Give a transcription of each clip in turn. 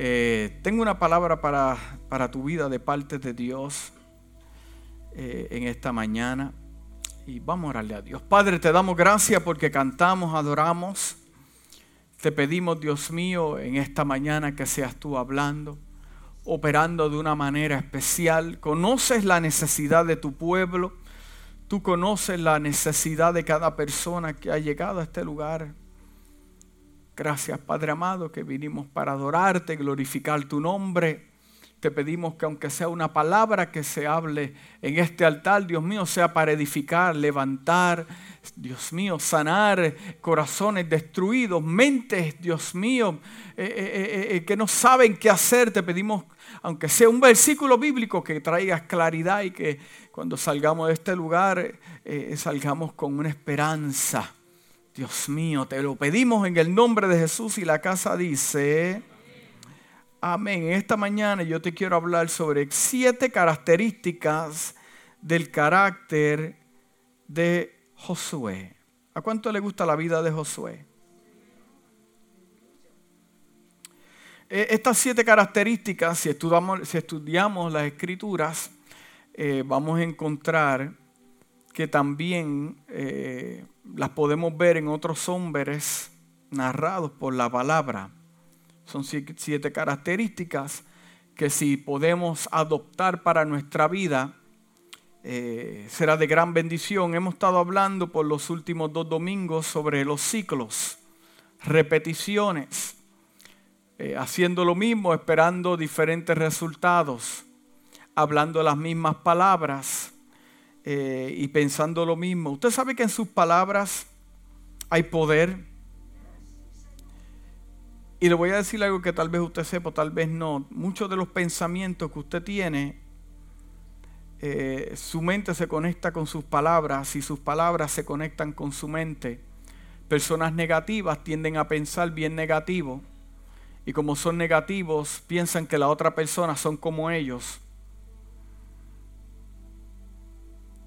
Eh, tengo una palabra para, para, tu vida de parte de Dios eh, en esta mañana. Y vamos a orarle a Dios. Padre, te damos gracias porque cantamos, adoramos. Te pedimos, Dios mío, en esta mañana que seas tú hablando, operando de una manera especial. Conoces la necesidad de tu pueblo. Tú conoces la necesidad de cada persona que ha llegado a este lugar. Gracias Padre amado que vinimos para adorarte, glorificar tu nombre. Te pedimos que aunque sea una palabra que se hable en este altar, Dios mío, sea para edificar, levantar, Dios mío, sanar corazones destruidos, mentes, Dios mío, eh, eh, eh, que no saben qué hacer. Te pedimos, aunque sea un versículo bíblico, que traigas claridad y que cuando salgamos de este lugar salgamos con una esperanza Dios mío, te lo pedimos en el nombre de Jesús y la casa dice, amén. Esta mañana yo te quiero hablar sobre siete características del carácter de Josué. ¿A cuánto le gusta la vida de Josué? Eh, estas siete características, si estudiamos, las escrituras, eh, vamos a encontrar que también eh, las podemos ver en otros hombres narrados por la palabra. Son siete características que si podemos adoptar para nuestra vida, eh, será de gran bendición. Hemos estado hablando por los últimos dos domingos sobre los ciclos, repeticiones, eh, haciendo lo mismo, esperando diferentes resultados, hablando las mismas palabras eh, y pensando lo mismo. Usted sabe que en sus palabras hay poder. Y le voy a decir algo que tal vez usted sepa, tal vez no. Muchos de los pensamientos que usted tiene, eh, su mente se conecta con sus palabras y sus palabras se conectan con su mente. Personas negativas tienden a pensar bien negativo y como son negativos piensan que la otra persona son como ellos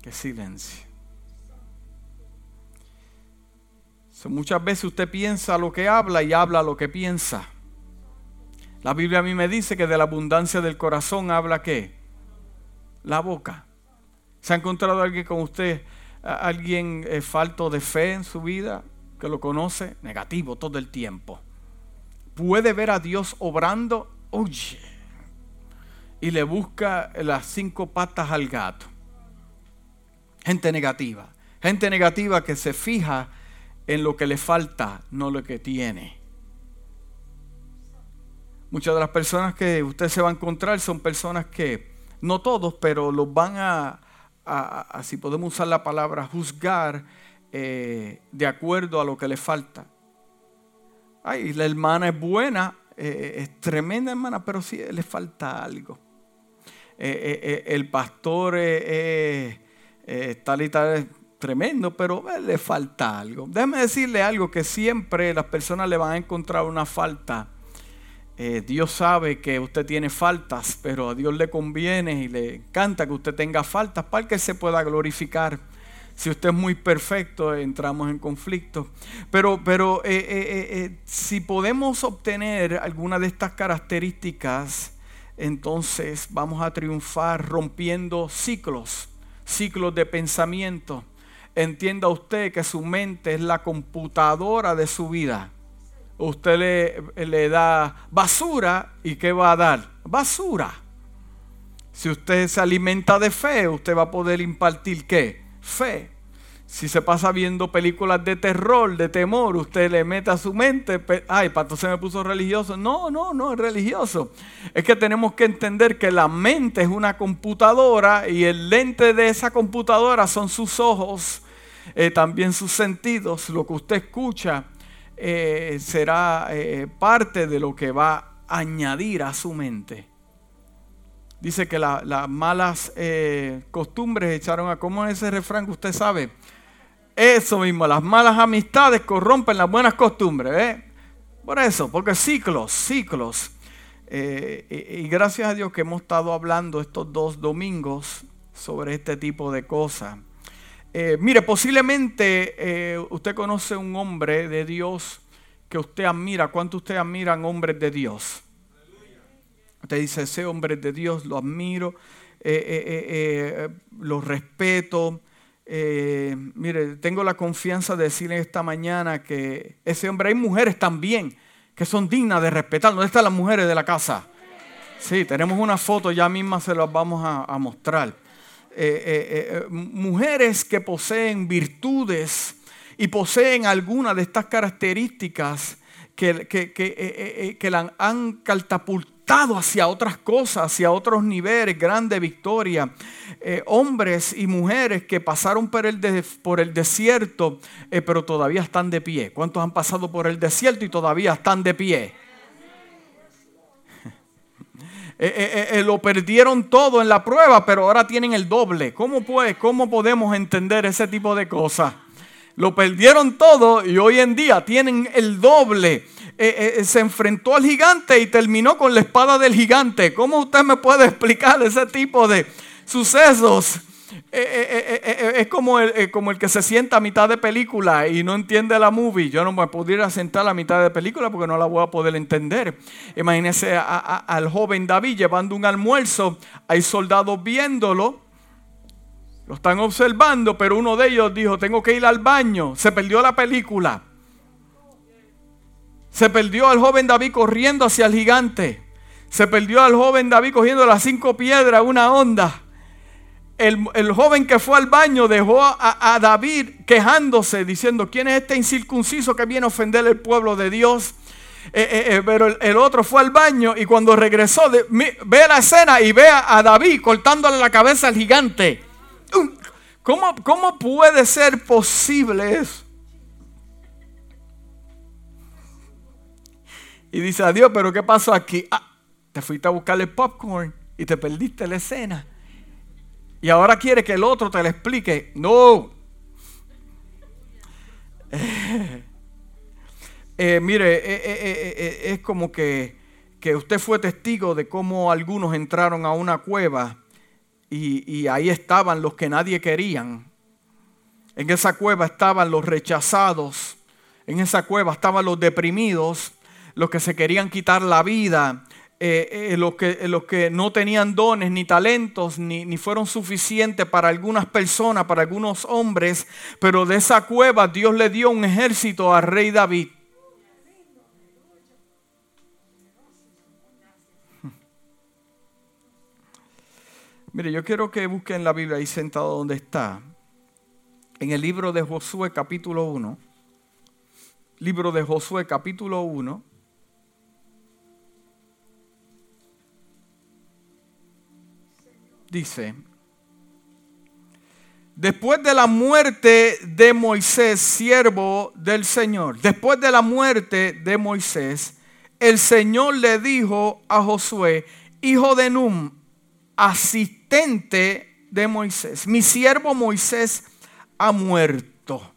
Qué silencio. muchas veces usted piensa lo que habla y habla lo que piensa. La Biblia a mí me dice que de la abundancia del corazón habla qué? La boca. ¿Se ha encontrado alguien con usted, alguien eh, falto de fe en su vida, que lo conoce? Negativo todo el tiempo. Puede ver a Dios obrando, oye, y le busca las cinco patas al gato. Gente negativa. Gente negativa que se fija en lo que le falta, no lo que tiene. Muchas de las personas que usted se va a encontrar son personas que, no todos, pero los van a, si podemos usar la palabra, juzgar eh, de acuerdo a lo que le falta. Ay, la hermana es buena, eh, es tremenda hermana, pero sí le falta algo. Eh, el pastor es eh, tal y tal es tremendo, pero eh, le falta algo. Déjeme decirle algo que siempre las personas le van a encontrar una falta. Eh, Dios sabe que usted tiene faltas, pero a Dios le conviene y le encanta que usted tenga faltas para que se pueda glorificar. Si usted es muy perfecto, entramos en conflicto. Pero, pero si podemos obtener alguna de estas características, entonces vamos a triunfar rompiendo ciclos ciclos de pensamiento. Entienda usted que su mente es la computadora de su vida. Usted le, le da basura y ¿qué va a dar? Basura. Si usted se alimenta de fe, usted va a poder impartir qué? Fe. Si se pasa viendo películas de terror, de temor, usted le mete a su mente, ay, pato se me puso religioso. No, no, no es religioso. Es que tenemos que entender que la mente es una computadora y el lente de esa computadora son sus ojos, eh, también sus sentidos. Lo que usted escucha eh, será eh, parte de lo que va a añadir a su mente. Dice que las malas costumbres echaron a, ¿cómo es ese refrán que usted sabe? Eso mismo, las malas amistades corrompen las buenas costumbres. ¿eh? Por eso, porque ciclos, ciclos. Eh, y, gracias a Dios que hemos estado hablando estos dos domingos sobre este tipo de cosas. Eh, mire, posiblemente usted conoce un hombre de Dios que usted admira. ¿Cuánto usted admiran hombres de Dios? Usted dice, ese hombre de Dios, lo admiro, eh, eh, eh, lo respeto. Mire, tengo la confianza de decirle esta mañana que ese hombre, hay mujeres también que son dignas de respetar. ¿Dónde están las mujeres de la casa? Sí, tenemos una foto, ya misma se las vamos a, mostrar. mujeres que poseen virtudes y poseen algunas de estas características que, que la han catapultado hacia otras cosas, hacia otros niveles, grande victoria. Eh, hombres y mujeres que pasaron por el, por el desierto, eh, pero todavía están de pie. ¿Cuántos han pasado por el desierto y todavía están de pie? Eh, lo perdieron todo en la prueba, pero ahora tienen el doble. ¿Cómo, pues, ¿Cómo podemos entender ese tipo de cosas? Lo perdieron todo y hoy en día tienen el doble. Eh, eh, se enfrentó al gigante y terminó con la espada del gigante. ¿Cómo usted me puede explicar ese tipo de sucesos? Eh, es como el, que se sienta a mitad de película y no entiende la movie. Yo no me pudiera sentar a mitad de película porque no la voy a poder entender. Imagínese al joven David llevando un almuerzo. Hay soldados viéndolo. Lo están observando, pero uno de ellos dijo, tengo que ir al baño. Se perdió la película. Se perdió al joven David corriendo hacia el gigante. Se perdió al joven David cogiendo las cinco piedras, una onda. El, joven que fue al baño dejó a, David quejándose, diciendo, ¿quién es este incircunciso que viene a ofender al pueblo de Dios? Eh, eh, eh, pero el, otro fue al baño y cuando regresó, ve la escena y ve a, David cortándole la cabeza al gigante. ¿Cómo, ¿Cómo puede ser posible eso? Y dice, adiós, pero ¿qué pasó aquí? Ah, te fuiste a buscarle popcorn y te perdiste la escena. Y ahora quiere que el otro te lo explique. No. Eh, mire, eh, eh, es como que, que, usted fue testigo de cómo algunos entraron a una cueva y ahí estaban los que nadie querían. En esa cueva estaban los rechazados. En esa cueva estaban los deprimidos los que se querían quitar la vida, eh, eh, los, que, los que no tenían dones ni talentos, ni, ni fueron suficientes para algunas personas, para algunos hombres, pero de esa cueva Dios le dio un ejército al rey David. Mire, yo quiero que busquen la Biblia ahí sentado donde está. En el libro de Josué capítulo 1. Libro de Josué capítulo 1. Dice, después de la muerte de Moisés, siervo del Señor, después de la muerte de Moisés, el Señor le dijo a Josué, hijo de Num, asistente de Moisés, mi siervo Moisés ha muerto.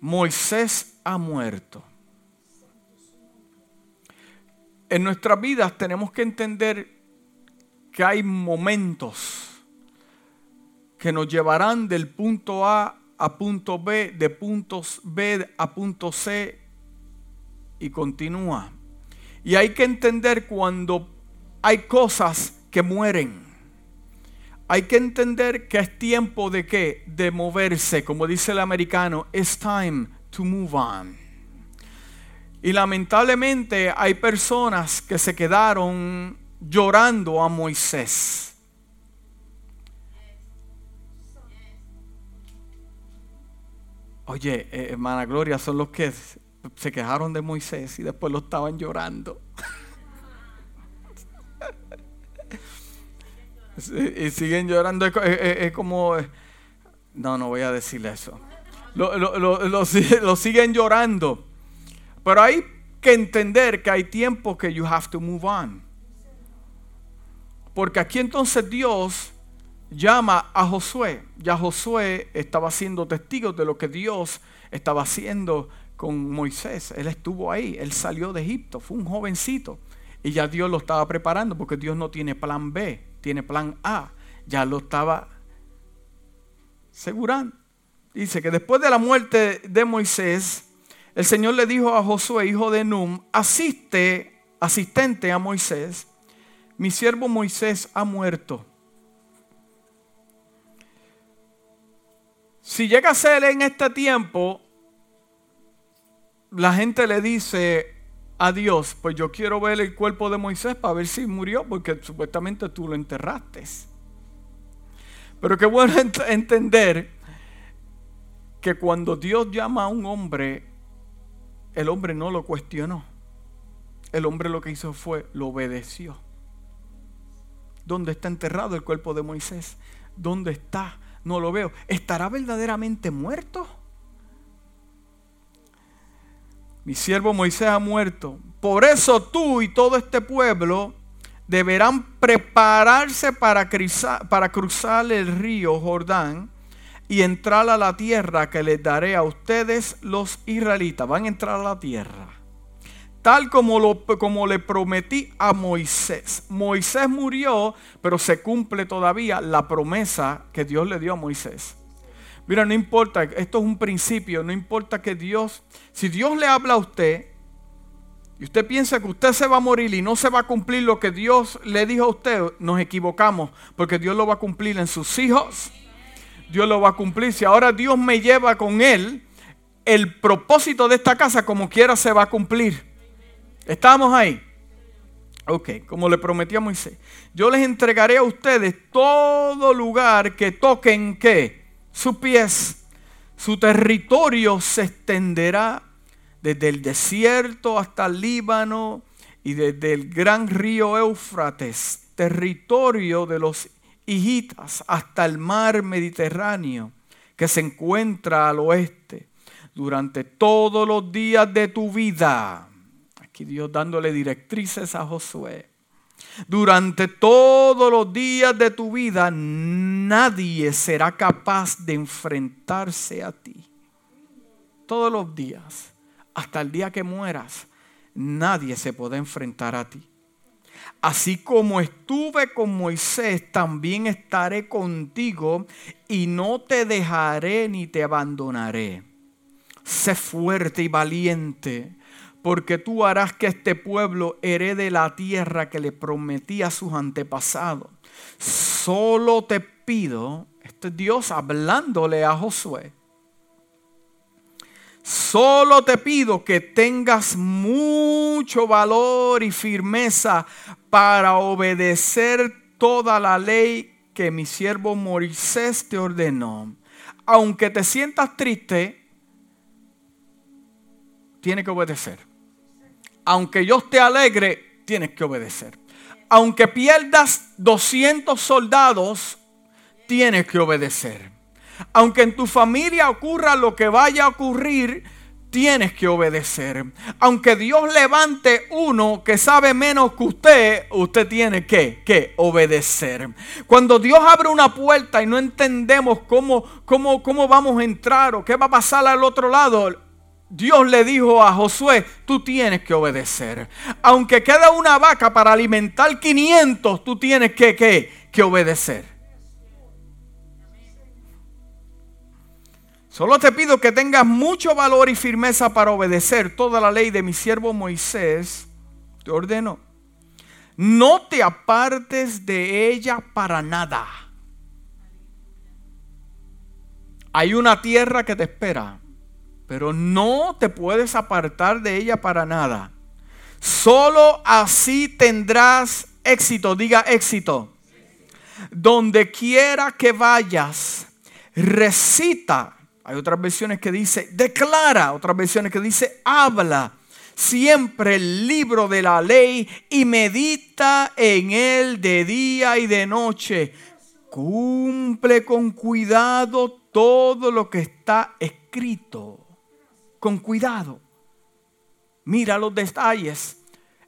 Moisés ha muerto. En nuestras vidas tenemos que entender que hay momentos que nos llevarán del punto A a punto B, de puntos B a punto C y continúa. Y hay que entender cuando hay cosas que mueren. Hay que entender que es tiempo de qué? De moverse, como dice el americano, it's time to move on. Y lamentablemente hay personas que se quedaron llorando a Moisés. Oye, eh, hermana Gloria, son los que se quejaron de Moisés y después lo estaban llorando. y siguen llorando. Es, como... No, no voy a decirle eso. Lo, lo, siguen llorando. Pero hay que entender que hay tiempo que you have to move on. Porque aquí entonces Dios llama a Josué. Ya Josué estaba siendo testigo de lo que Dios estaba haciendo con Moisés. Él estuvo ahí, él salió de Egipto, fue un jovencito. Y ya Dios lo estaba preparando porque Dios no tiene plan B, tiene plan A. Ya lo estaba asegurando. Dice que después de la muerte de Moisés, el Señor le dijo a Josué, hijo de Num, asiste asistente a Moisés, mi siervo Moisés ha muerto. Si llega a ser en este tiempo, la gente le dice a Dios, pues yo quiero ver el cuerpo de Moisés para ver si murió, porque supuestamente tú lo enterraste. Pero qué bueno entender que cuando Dios llama a un hombre, el hombre no lo cuestionó. El hombre lo que hizo fue, lo obedeció. ¿Dónde está enterrado el cuerpo de Moisés? ¿Dónde está? No lo veo. ¿Estará verdaderamente muerto? Mi siervo Moisés ha muerto. Por eso tú y todo este pueblo deberán prepararse para cruzar, el río Jordán y entrar a la tierra que les daré a ustedes los israelitas. Van a entrar a la tierra. Tal como, lo, como le prometí a Moisés. Moisés murió, pero se cumple todavía la promesa que Dios le dio a Moisés. Mira, no importa, esto es un principio, no importa que Dios, si Dios le habla a usted, y usted piensa que usted se va a morir y no se va a cumplir lo que Dios le dijo a usted, nos equivocamos, porque Dios lo va a cumplir en sus hijos. Dios lo va a cumplir. Si ahora Dios me lleva con él, el propósito de esta casa como quiera se va a cumplir. ¿Estamos ahí? Ok, como le prometí a Moisés. Yo les entregaré a ustedes todo lugar que toquen que sus pies. Su territorio se extenderá desde el desierto hasta el Líbano y desde el gran río Éufrates, territorio de los hijitas, hasta el mar Mediterráneo que se encuentra al oeste, durante todos los días de tu vida. Aquí Dios dándole directrices a Josué. Durante todos los días de tu vida nadie será capaz de enfrentarse a ti. Todos los días hasta el día que mueras, nadie se puede enfrentar a ti. Así como estuve con Moisés, también estaré contigo y no te dejaré ni te abandonaré. Sé fuerte y valiente, porque tú harás que este pueblo herede la tierra que le prometí a sus antepasados. Solo te pido, este es Dios hablándole a Josué, Solo te pido que tengas mucho valor y firmeza para obedecer toda la ley que mi siervo Moisés te ordenó. Aunque te sientas triste, tienes que obedecer. Aunque yo esté alegre, tienes que obedecer. Aunque pierdas 200 soldados, tienes que obedecer. Aunque en tu familia ocurra lo que vaya a ocurrir, tienes que obedecer. Aunque Dios levante uno que sabe menos que usted, usted tiene que, que obedecer. Cuando Dios abre una puerta y no entendemos cómo, cómo, cómo vamos a entrar o qué va a pasar al otro lado, Dios le dijo a Josué, tú tienes que obedecer. Aunque queda una vaca para alimentar 500, tú tienes que, que, que obedecer. Solo te pido que tengas mucho valor y firmeza para obedecer toda la ley de mi siervo Moisés. Te ordeno. No te apartes de ella para nada. Hay una tierra que te espera, pero no te puedes apartar de ella para nada. Solo así tendrás éxito, diga éxito. Donde quiera que vayas, recita hay otras versiones que dice declara, otras versiones que dice habla. Siempre el libro de la ley y medita en él de día y de noche. Cumple con cuidado todo lo que está escrito. Con cuidado. Mira los detalles.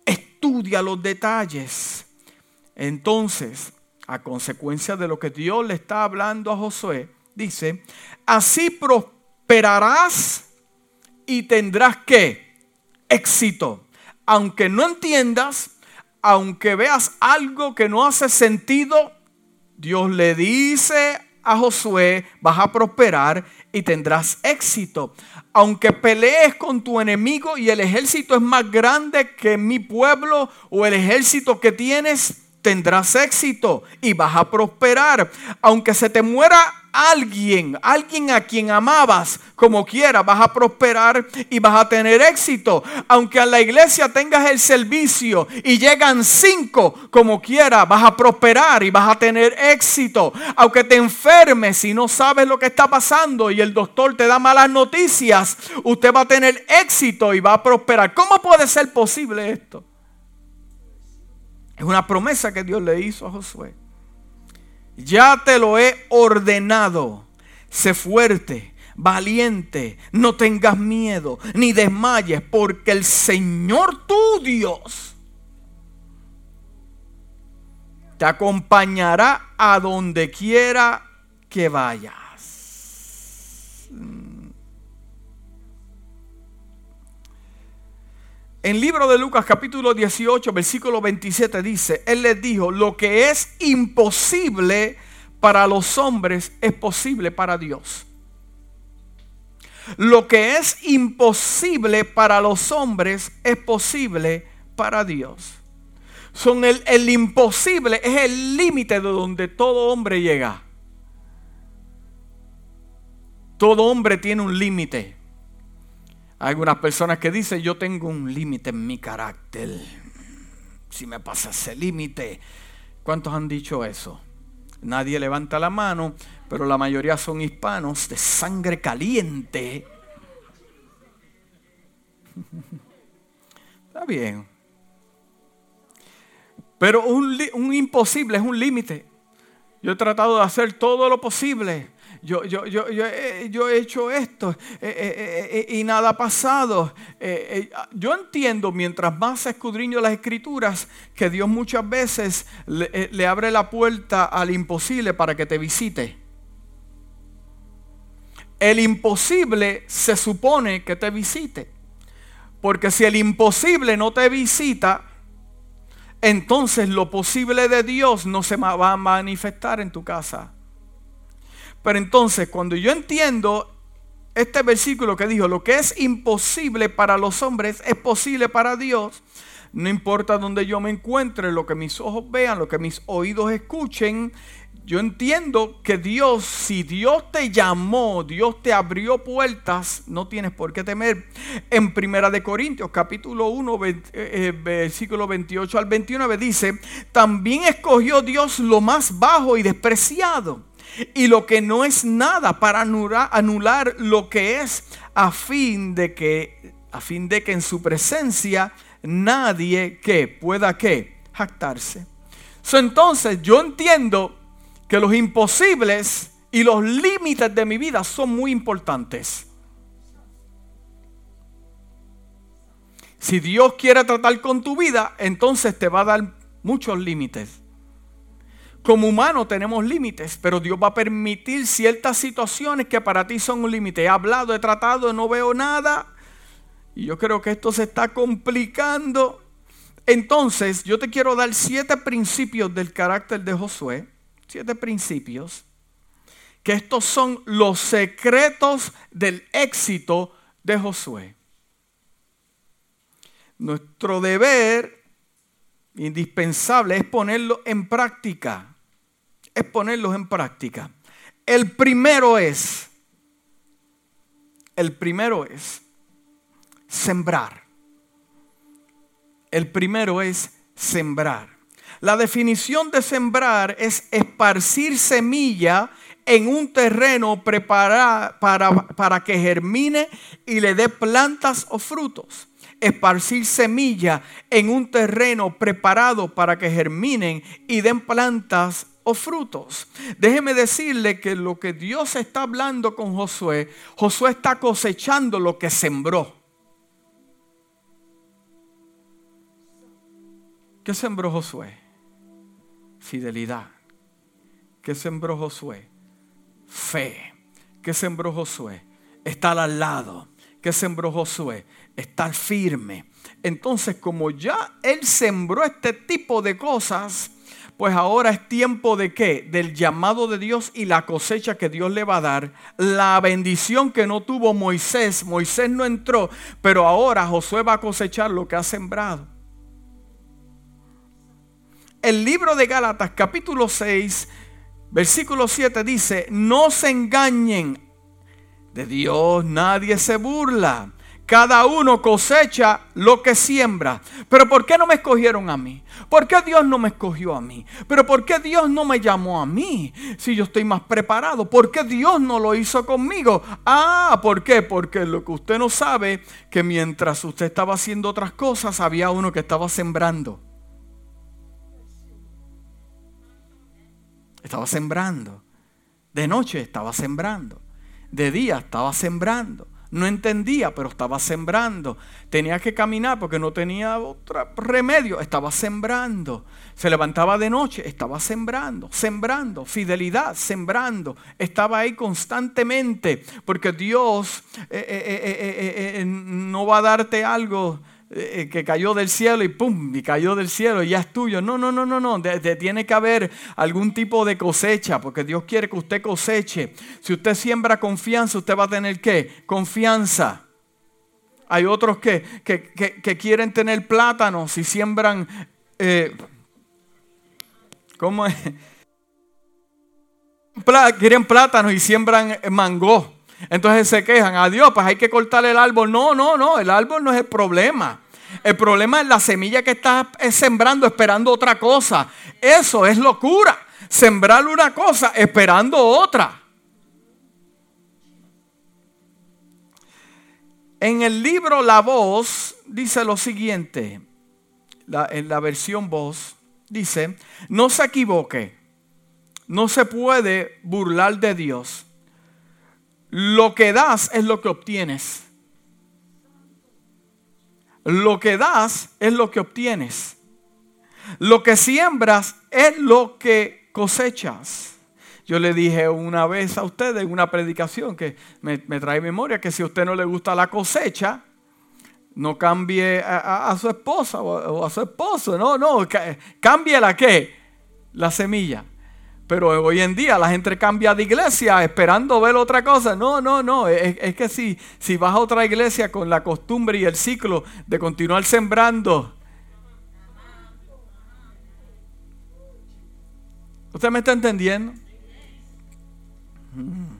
Estudia los detalles. Entonces, a consecuencia de lo que Dios le está hablando a Josué, dice, así prosperarás y tendrás que éxito. Aunque no entiendas, aunque veas algo que no hace sentido, Dios le dice a Josué, vas a prosperar y tendrás éxito. Aunque pelees con tu enemigo y el ejército es más grande que mi pueblo o el ejército que tienes, tendrás éxito y vas a prosperar. Aunque se te muera alguien, alguien a quien amabas, como quiera, vas a prosperar y vas a tener éxito. Aunque a la iglesia tengas el servicio y llegan cinco, como quiera, vas a prosperar y vas a tener éxito. Aunque te enfermes y no sabes lo que está pasando y el doctor te da malas noticias, usted va a tener éxito y va a prosperar. ¿Cómo puede ser posible esto? Es una promesa que Dios le hizo a Josué. Ya te lo he ordenado. Sé fuerte, valiente, no tengas miedo, ni desmayes, porque el Señor tu Dios te acompañará a donde quiera que vayas. En libro de Lucas capítulo 18, versículo 27 dice, Él les dijo, lo que es imposible para los hombres es posible para Dios. Lo que es imposible para los hombres es posible para Dios. Son el, el imposible es el límite de donde todo hombre llega. Todo hombre tiene un límite. Hay algunas personas que dicen, yo tengo un límite en mi carácter. Si me pasa ese límite, ¿cuántos han dicho eso? Nadie levanta la mano, pero la mayoría son hispanos de sangre caliente. Está bien. Pero un, un imposible es un límite. Yo he tratado de hacer todo lo posible yo, yo, yo, yo, he hecho esto eh, eh, eh, y nada ha pasado. yo entiendo, mientras más escudriño las escrituras, que Dios muchas veces le, le abre la puerta al imposible para que te visite. El imposible se supone que te visite. Porque si el imposible no te visita, entonces lo posible de Dios no se va a manifestar en tu casa. Pero entonces, cuando yo entiendo este versículo que dijo, lo que es imposible para los hombres es posible para Dios, no importa donde yo me encuentre, lo que mis ojos vean, lo que mis oídos escuchen, yo entiendo que Dios, si Dios te llamó, Dios te abrió puertas, no tienes por qué temer. En Primera de Corintios, capítulo 1, eh, eh, versículo 28 al 29 dice, también escogió Dios lo más bajo y despreciado y lo que no es nada para anular, lo que es a fin de que a fin de que en su presencia nadie que pueda que jactarse. entonces yo entiendo que los imposibles y los límites de mi vida son muy importantes. Si Dios quiere tratar con tu vida, entonces te va a dar muchos límites. Como humano tenemos límites, pero Dios va a permitir ciertas situaciones que para ti son un límite. He hablado, he tratado, no veo nada. Y yo creo que esto se está complicando. Entonces, yo te quiero dar siete principios del carácter de Josué. Siete principios. Que estos son los secretos del éxito de Josué. Nuestro deber indispensable es ponerlo en práctica es ponerlos en práctica. El primero es, el primero es sembrar. El primero es sembrar. La definición de sembrar es esparcir semilla en un terreno preparado para, para que germine y le dé plantas o frutos esparcir semilla en un terreno preparado para que germinen y den plantas frutos. Déjeme decirle que lo que Dios está hablando con Josué, Josué está cosechando lo que sembró. ¿Qué sembró Josué? Fidelidad. ¿Qué sembró Josué? Fe. ¿Qué sembró Josué? Estar al lado. ¿Qué sembró Josué? Estar firme. Entonces, como ya él sembró este tipo de cosas, pues ahora es tiempo de qué? Del llamado de Dios y la cosecha que Dios le va a dar. La bendición que no tuvo Moisés. Moisés no entró, pero ahora Josué va a cosechar lo que ha sembrado. El libro de Gálatas capítulo 6, versículo 7 dice, no se engañen. De Dios nadie se burla cada uno cosecha lo que siembra. Pero ¿por qué no me escogieron a mí? ¿Por qué Dios no me escogió a mí? Pero ¿por qué Dios no me llamó a mí si yo estoy más preparado? ¿Por qué Dios no lo hizo conmigo? Ah, ¿por qué? Porque lo que usted no sabe, que mientras usted estaba haciendo otras cosas, había uno que estaba sembrando. Estaba sembrando. De noche estaba sembrando. De día estaba sembrando no entendía, pero estaba sembrando. Tenía que caminar porque no tenía otro remedio. Estaba sembrando. Se levantaba de noche, estaba sembrando, sembrando. Fidelidad, sembrando. Estaba ahí constantemente. Porque Dios eh, eh, eh, no va a darte algo eh, que cayó del cielo y pum, y cayó del cielo y ya es tuyo. No, no, no, no, no. tiene que haber algún tipo de cosecha, porque Dios quiere que usted coseche. Si usted siembra confianza, usted va a tener qué? Confianza. Hay otros que, quieren tener plátanos y siembran. Eh, ¿Cómo es? quieren plátanos y siembran mango. Entonces se quejan, adiós, pues hay que cortar el árbol. No, no, no, el árbol no es el problema. El problema es la semilla que estás sembrando esperando otra cosa. Eso es locura. Sembrar una cosa esperando otra. En el libro La Voz dice lo siguiente, en la versión Voz, dice, no se equivoque, no se puede burlar de Dios lo que das es lo que obtienes. Lo que das es lo que obtienes. Lo que siembras es lo que cosechas. Yo le dije una vez a ustedes en una predicación que me, trae memoria que si a usted no le gusta la cosecha, no cambie a, su esposa o, a su esposo. No, no, cambie la qué? La semilla. Pero hoy en día la gente cambia de iglesia esperando ver otra cosa. No, no, no. Es, que si, si vas a otra iglesia con la costumbre y el ciclo de continuar sembrando. ¿Usted me está entendiendo? Mm.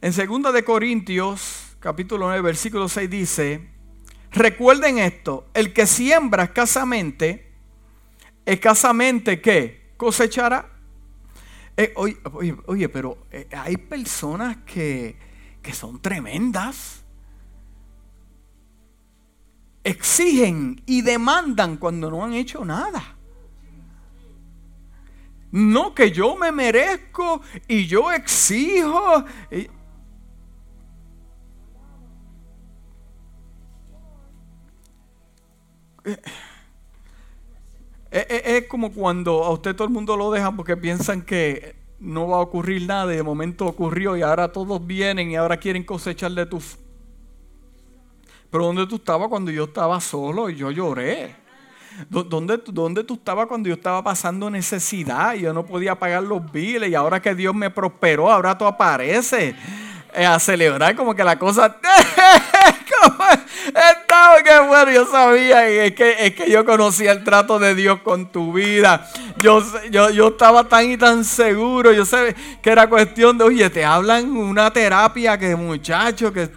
En 2 de Corintios, capítulo 9, versículo 6 dice, recuerden esto, el que siembra escasamente, escasamente qué? Cosechará. Eh, oye, pero eh, hay personas que, que son tremendas. Exigen y demandan cuando no han hecho nada. No que yo me merezco y yo exijo. Eh, es, como cuando a usted todo el mundo lo deja porque piensan que no va a ocurrir nada y de momento ocurrió y ahora todos vienen y ahora quieren cosechar de tu... Pero ¿dónde tú estabas cuando yo estaba solo y yo lloré? ¿Dónde, ¿Dónde tú estabas cuando yo estaba pasando necesidad y yo no podía pagar los biles y ahora que Dios me prosperó, ahora tú apareces eh, a celebrar como que la cosa... Estaba que bueno, yo sabía, es que, es que yo conocía el trato de Dios con tu vida. Yo, yo, yo estaba tan y tan seguro, yo sé que era cuestión de, oye, te hablan una terapia que muchachos que...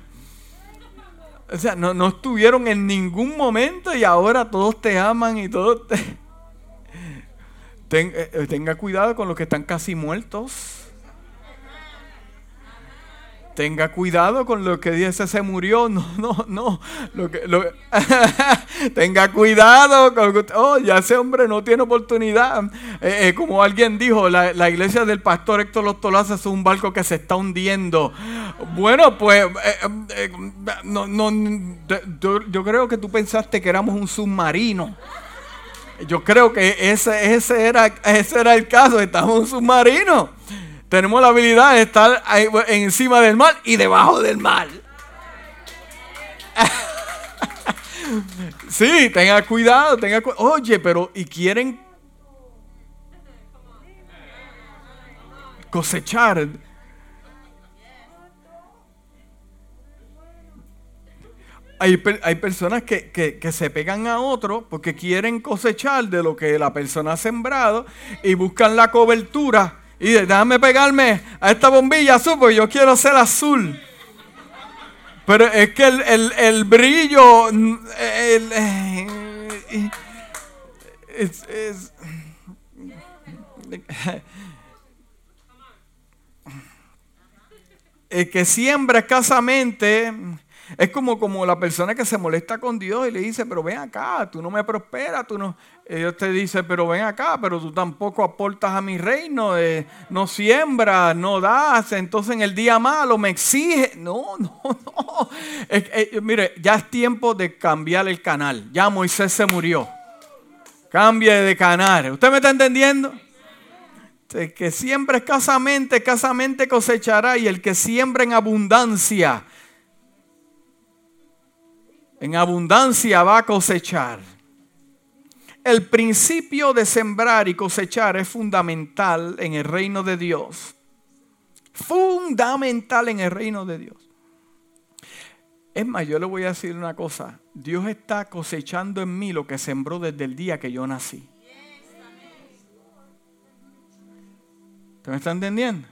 O sea, no, no estuvieron en ningún momento y ahora todos te aman y todos te... Eh, eh, tenga cuidado con los que están casi muertos. Tenga cuidado con lo que dice se murió. No, no, no. Lo que, tenga cuidado con oh, ya ese hombre no tiene oportunidad. Eh, eh, como alguien dijo, la, iglesia del pastor Héctor Los es un barco que se está hundiendo. Bueno, pues eh, no, no, yo, creo que tú pensaste que éramos un submarino. Yo creo que ese, ese, era, ese era el caso, estamos en un submarino. Tenemos la habilidad de estar pues, encima del mar y debajo del mar. sí, tenga cuidado, tenga cu Oye, pero ¿y quieren cosechar? Hay, hay personas que, que, se pegan a otro porque quieren cosechar de lo que la persona ha sembrado y buscan la cobertura y déjame pegarme a esta bombilla azul porque yo quiero ser azul. Pero es que el, brillo es, el que siembra escasamente es como, como la persona que se molesta con Dios y le dice, pero ven acá, tú no me prosperas, tú no... Dios te dice, pero ven acá, pero tú tampoco aportas a mi reino, eh, no siembras, no das, entonces en el día malo me exige. No, no, no. mire, ya es tiempo de cambiar el canal. Ya Moisés se murió. Cambie de canal. ¿Usted me está entendiendo? El que siembra escasamente, escasamente cosechará. Y el que siembra en abundancia, en abundancia va a cosechar. El principio de sembrar y cosechar es fundamental en el reino de Dios. Fundamental en el reino de Dios. Es más, yo le voy a decir una cosa. Dios está cosechando en mí lo que sembró desde el día que yo nací. ¿Usted me está entendiendo?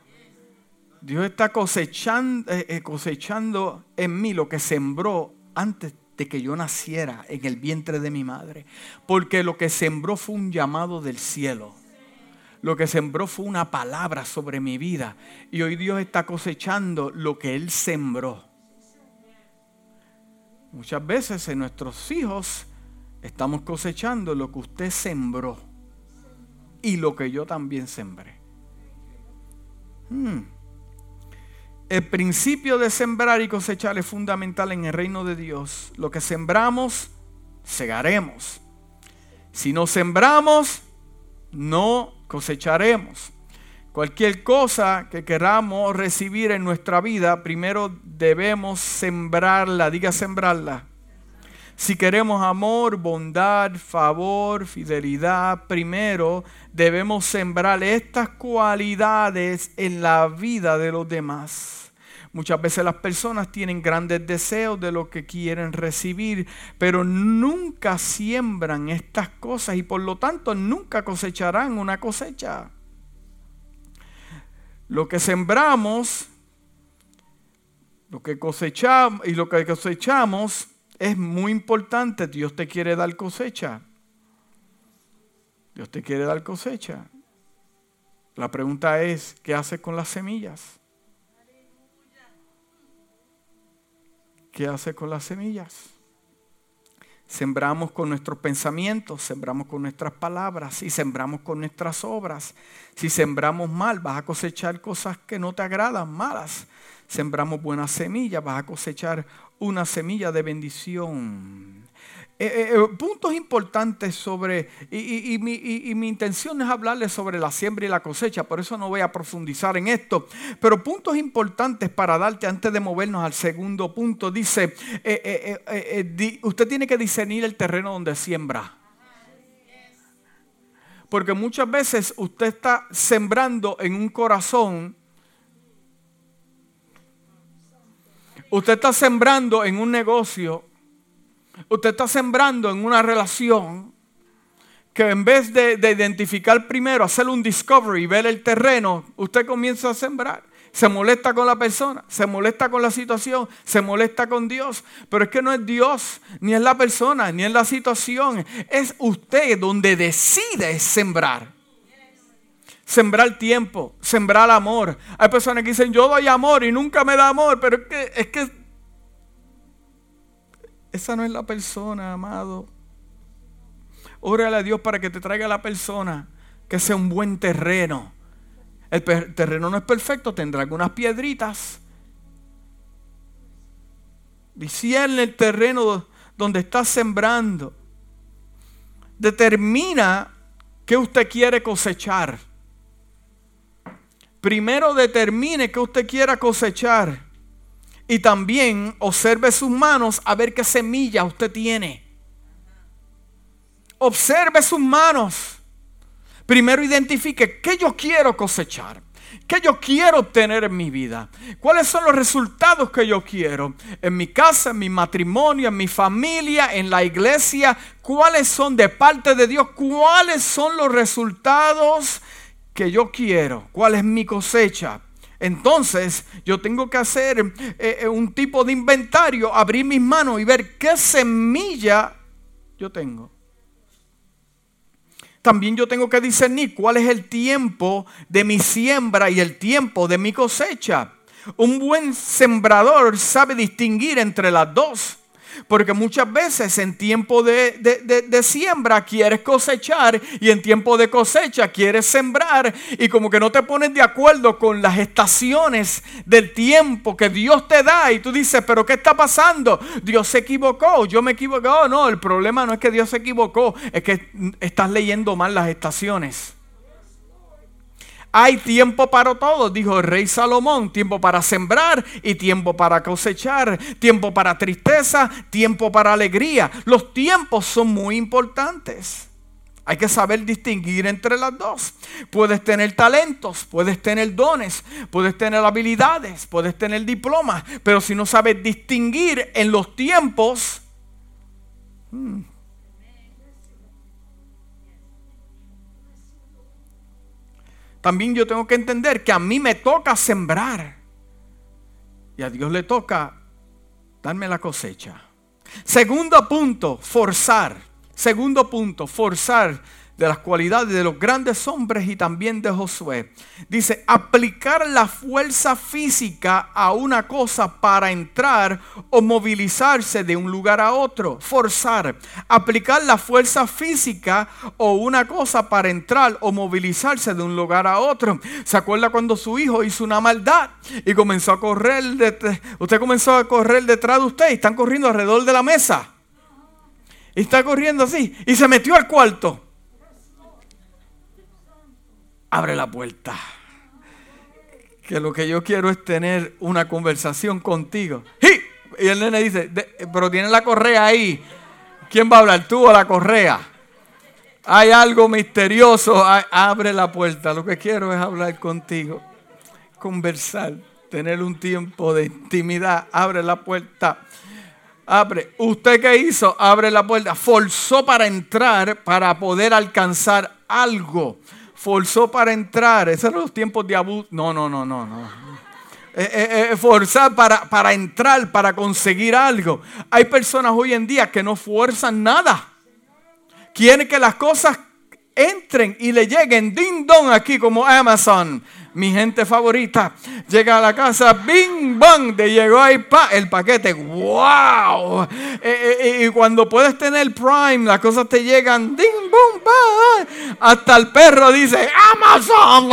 Dios está cosechando, eh, eh, cosechando en mí lo que sembró antes de que yo naciera en el vientre de mi madre. Porque lo que sembró fue un llamado del cielo. Lo que sembró fue una palabra sobre mi vida. Y hoy Dios está cosechando lo que Él sembró. Muchas veces en nuestros hijos estamos cosechando lo que usted sembró y lo que yo también sembré. Hmm. El principio de sembrar y cosechar es fundamental en el reino de Dios. Lo que sembramos, segaremos. Si no sembramos, no cosecharemos. Cualquier cosa que queramos recibir en nuestra vida, primero debemos sembrarla, diga sembrarla. Si queremos amor, bondad, favor, fidelidad, primero debemos sembrar estas cualidades en la vida de los demás. Muchas veces las personas tienen grandes deseos de lo que quieren recibir, pero nunca siembran estas cosas y por lo tanto nunca cosecharán una cosecha. Lo que sembramos, lo que cosechamos y lo que cosechamos es muy importante. Dios te quiere dar cosecha. Dios te quiere dar cosecha. La pregunta es, ¿qué haces con las semillas? ¿Qué haces con las semillas? Sembramos con nuestros pensamientos, sembramos con nuestras palabras y sembramos con nuestras obras. Si sembramos mal, vas a cosechar cosas que no te agradan, malas. Sembramos buenas semillas, vas a cosechar una semilla de bendición. Eh, eh, eh, puntos importantes sobre, y, mi, intención es hablarles sobre la siembra y la cosecha, por eso no voy a profundizar en esto, pero puntos importantes para darte antes de movernos al segundo punto, dice, usted tiene que discernir el terreno donde siembra. Porque muchas veces usted está sembrando en un corazón Usted está sembrando en un negocio. Usted está sembrando en una relación que en vez de, identificar primero, hacer un discovery ver el terreno, usted comienza a sembrar. Se molesta con la persona, se molesta con la situación, se molesta con Dios. Pero es que no es Dios, ni es la persona, ni es la situación. Es usted donde decide sembrar sembrar tiempo, sembrar amor. Hay personas que dicen, yo doy amor y nunca me da amor, pero es que, es que esa no es la persona, amado. Órale a Dios para que te traiga la persona que sea un buen terreno. El terreno no es perfecto, tendrá algunas piedritas. Discierne el terreno donde estás sembrando. Determina qué usted quiere cosechar primero determine qué usted quiera cosechar. Y también observe sus manos a ver qué semilla usted tiene. Observe sus manos. Primero identifique qué yo quiero cosechar. ¿Qué yo quiero obtener en mi vida? ¿Cuáles son los resultados que yo quiero? En mi casa, en mi matrimonio, en mi familia, en la iglesia. ¿Cuáles son de parte de Dios? ¿Cuáles son los resultados que yo quiero? ¿Cuál es mi cosecha? Entonces yo tengo que hacer eh, eh, un tipo de inventario, abrir mis manos y ver qué semilla yo tengo. También yo tengo que discernir cuál es el tiempo de mi siembra y el tiempo de mi cosecha. Un buen sembrador sabe distinguir entre las dos. Porque muchas veces en tiempo de, siembra quieres cosechar y en tiempo de cosecha quieres sembrar y como que no te pones de acuerdo con las estaciones del tiempo que Dios te da y tú dices, pero ¿qué está pasando? Dios se equivocó, yo me equivoqué. Oh, no, el problema no es que Dios se equivocó, es que estás leyendo mal las estaciones. Hay tiempo para todo, dijo el rey Salomón. Tiempo para sembrar y tiempo para cosechar. Tiempo para tristeza, tiempo para alegría. Los tiempos son muy importantes. Hay que saber distinguir entre las dos. Puedes tener talentos, puedes tener dones, puedes tener habilidades, puedes tener diplomas, pero si no sabes distinguir en los tiempos, hmm, también yo tengo que entender que a mí me toca sembrar y a Dios le toca darme la cosecha. Segundo punto, forzar. Segundo punto, forzar de las cualidades de los grandes hombres y también de Josué. Dice, aplicar la fuerza física a una cosa para entrar o movilizarse de un lugar a otro. Forzar. Aplicar la fuerza física o una cosa para entrar o movilizarse de un lugar a otro. ¿Se acuerda cuando su hijo hizo una maldad y comenzó a correr? usted comenzó a correr detrás de usted y están corriendo alrededor de la mesa. Y está corriendo así. Y se metió al cuarto abre la puerta. Que lo que yo quiero es tener una conversación contigo. Y el nene dice, pero tiene la correa ahí. ¿Quién va a hablar? ¿Tú o la correa? Hay algo misterioso. abre la puerta. Lo que quiero es hablar contigo. Conversar. Tener un tiempo de intimidad. Abre la puerta. Abre. ¿Usted qué hizo? Abre la puerta. Forzó para entrar para poder alcanzar algo forzó para entrar. Esos eran los tiempos de abuso. No, no, no, no, no. Eh, eh, eh, forzar para, para entrar, para conseguir algo. Hay personas hoy en día que no fuerzan nada. Quieren que las cosas entren y le lleguen ding dong aquí como Amazon mi gente favorita, llega a la casa, bing, bang, te llegó ahí pa, el paquete, wow. Eh, eh, eh, y cuando puedes tener Prime, las cosas te llegan, ding, boom, pa, hasta el perro dice, Amazon,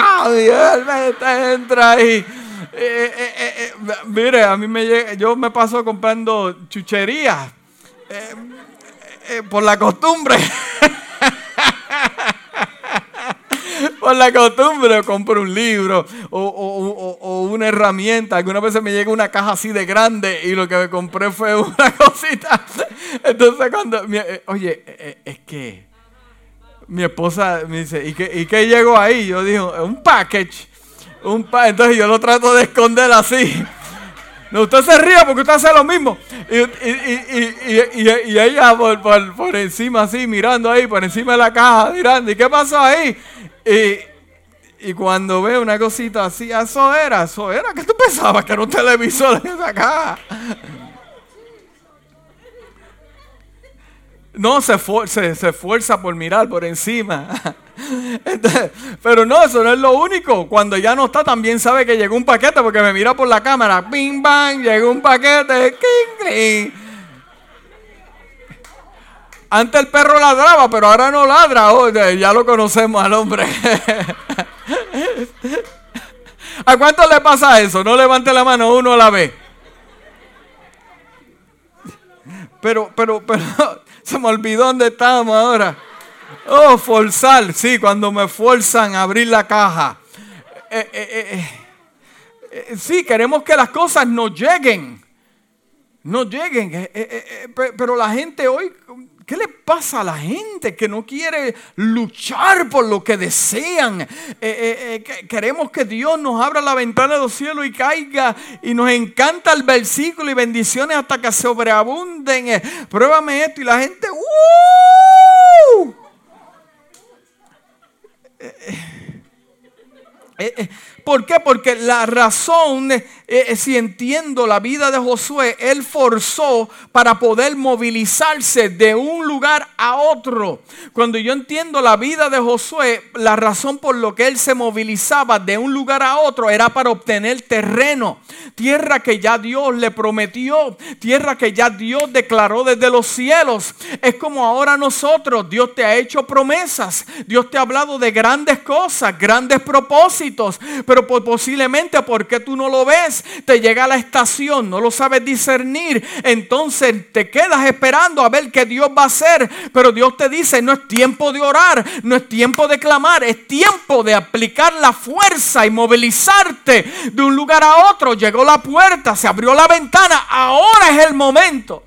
entra ahí. mire, a mí me llega, yo me paso comprando chucherías por la costumbre. por la costumbre, compro un libro o, una herramienta. Algunas veces me llega una caja así de grande y lo que me compré fue una cosita. Entonces cuando, eh, oye, eh, eh, es que mi esposa me dice, ¿y qué, y qué llegó ahí? Yo digo, un package. Un Entonces yo lo trato de esconder así. No, usted se ríe porque usted hace lo mismo. Y, ella por, por, encima así, mirando ahí, por encima de la caja, mirando. ¿Y qué pasó ahí? Y, cuando veo una cosita así, ah, eso era, eso era. ¿Qué tú pensabas? Que era un televisor de caja. No, se, se, esfuerza por mirar por encima. pero no, eso no es lo único. Cuando ya no está, también sabe que llegó un paquete porque me mira por la cámara. Bing, bang, llegó un paquete. King, Antes el perro ladraba, pero ahora no ladra. ya lo conocemos al hombre. ¿A cuánto le pasa eso? No levante la mano uno la vez. Pero, pero, pero, se me olvidó dónde estábamos ahora. Oh, forzar. Sí, cuando me fuerzan a abrir la caja. Eh, eh, eh, sí, queremos que las cosas nos lleguen. Nos lleguen. pero la gente hoy ¿Qué le pasa a la gente que no quiere luchar por lo que desean? Eh, eh, eh, queremos que Dios nos abra la ventana de los cielos y caiga y nos encanta el versículo y bendiciones hasta que sobreabunden. pruébame esto y la gente... ¡uh! ¿Por qué? Porque la razón, eh, eh, si entiendo la vida de Josué, él forzó para poder movilizarse de un lugar a otro. Cuando yo entiendo la vida de Josué, la razón por lo que él se movilizaba de un lugar a otro era para obtener terreno, tierra que ya Dios le prometió, tierra que ya Dios declaró desde los cielos. Es como ahora nosotros, Dios te ha hecho promesas, Dios te ha hablado de grandes cosas, grandes propósitos, pero pero posiblemente porque tú no lo ves, te llega a la estación, no lo sabes discernir, entonces te quedas esperando a ver qué Dios va a hacer, pero Dios te dice, no es tiempo de orar, no es tiempo de clamar, es tiempo de aplicar la fuerza y movilizarte de un lugar a otro. Llegó la puerta, se abrió la ventana, ahora es el momento.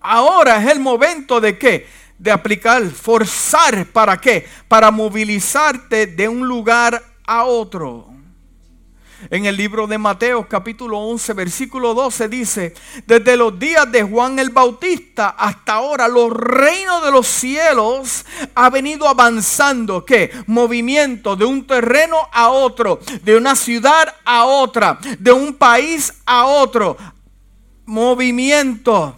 Ahora es el momento de qué? De aplicar, forzar, ¿para qué? Para movilizarte de un lugar a otro. En el libro de Mateo capítulo 11 versículo 12 dice, desde los días de Juan el Bautista hasta ahora los reinos de los cielos ha venido avanzando, ¿qué? Movimiento de un terreno a otro, de una ciudad a otra, de un país a otro. Movimiento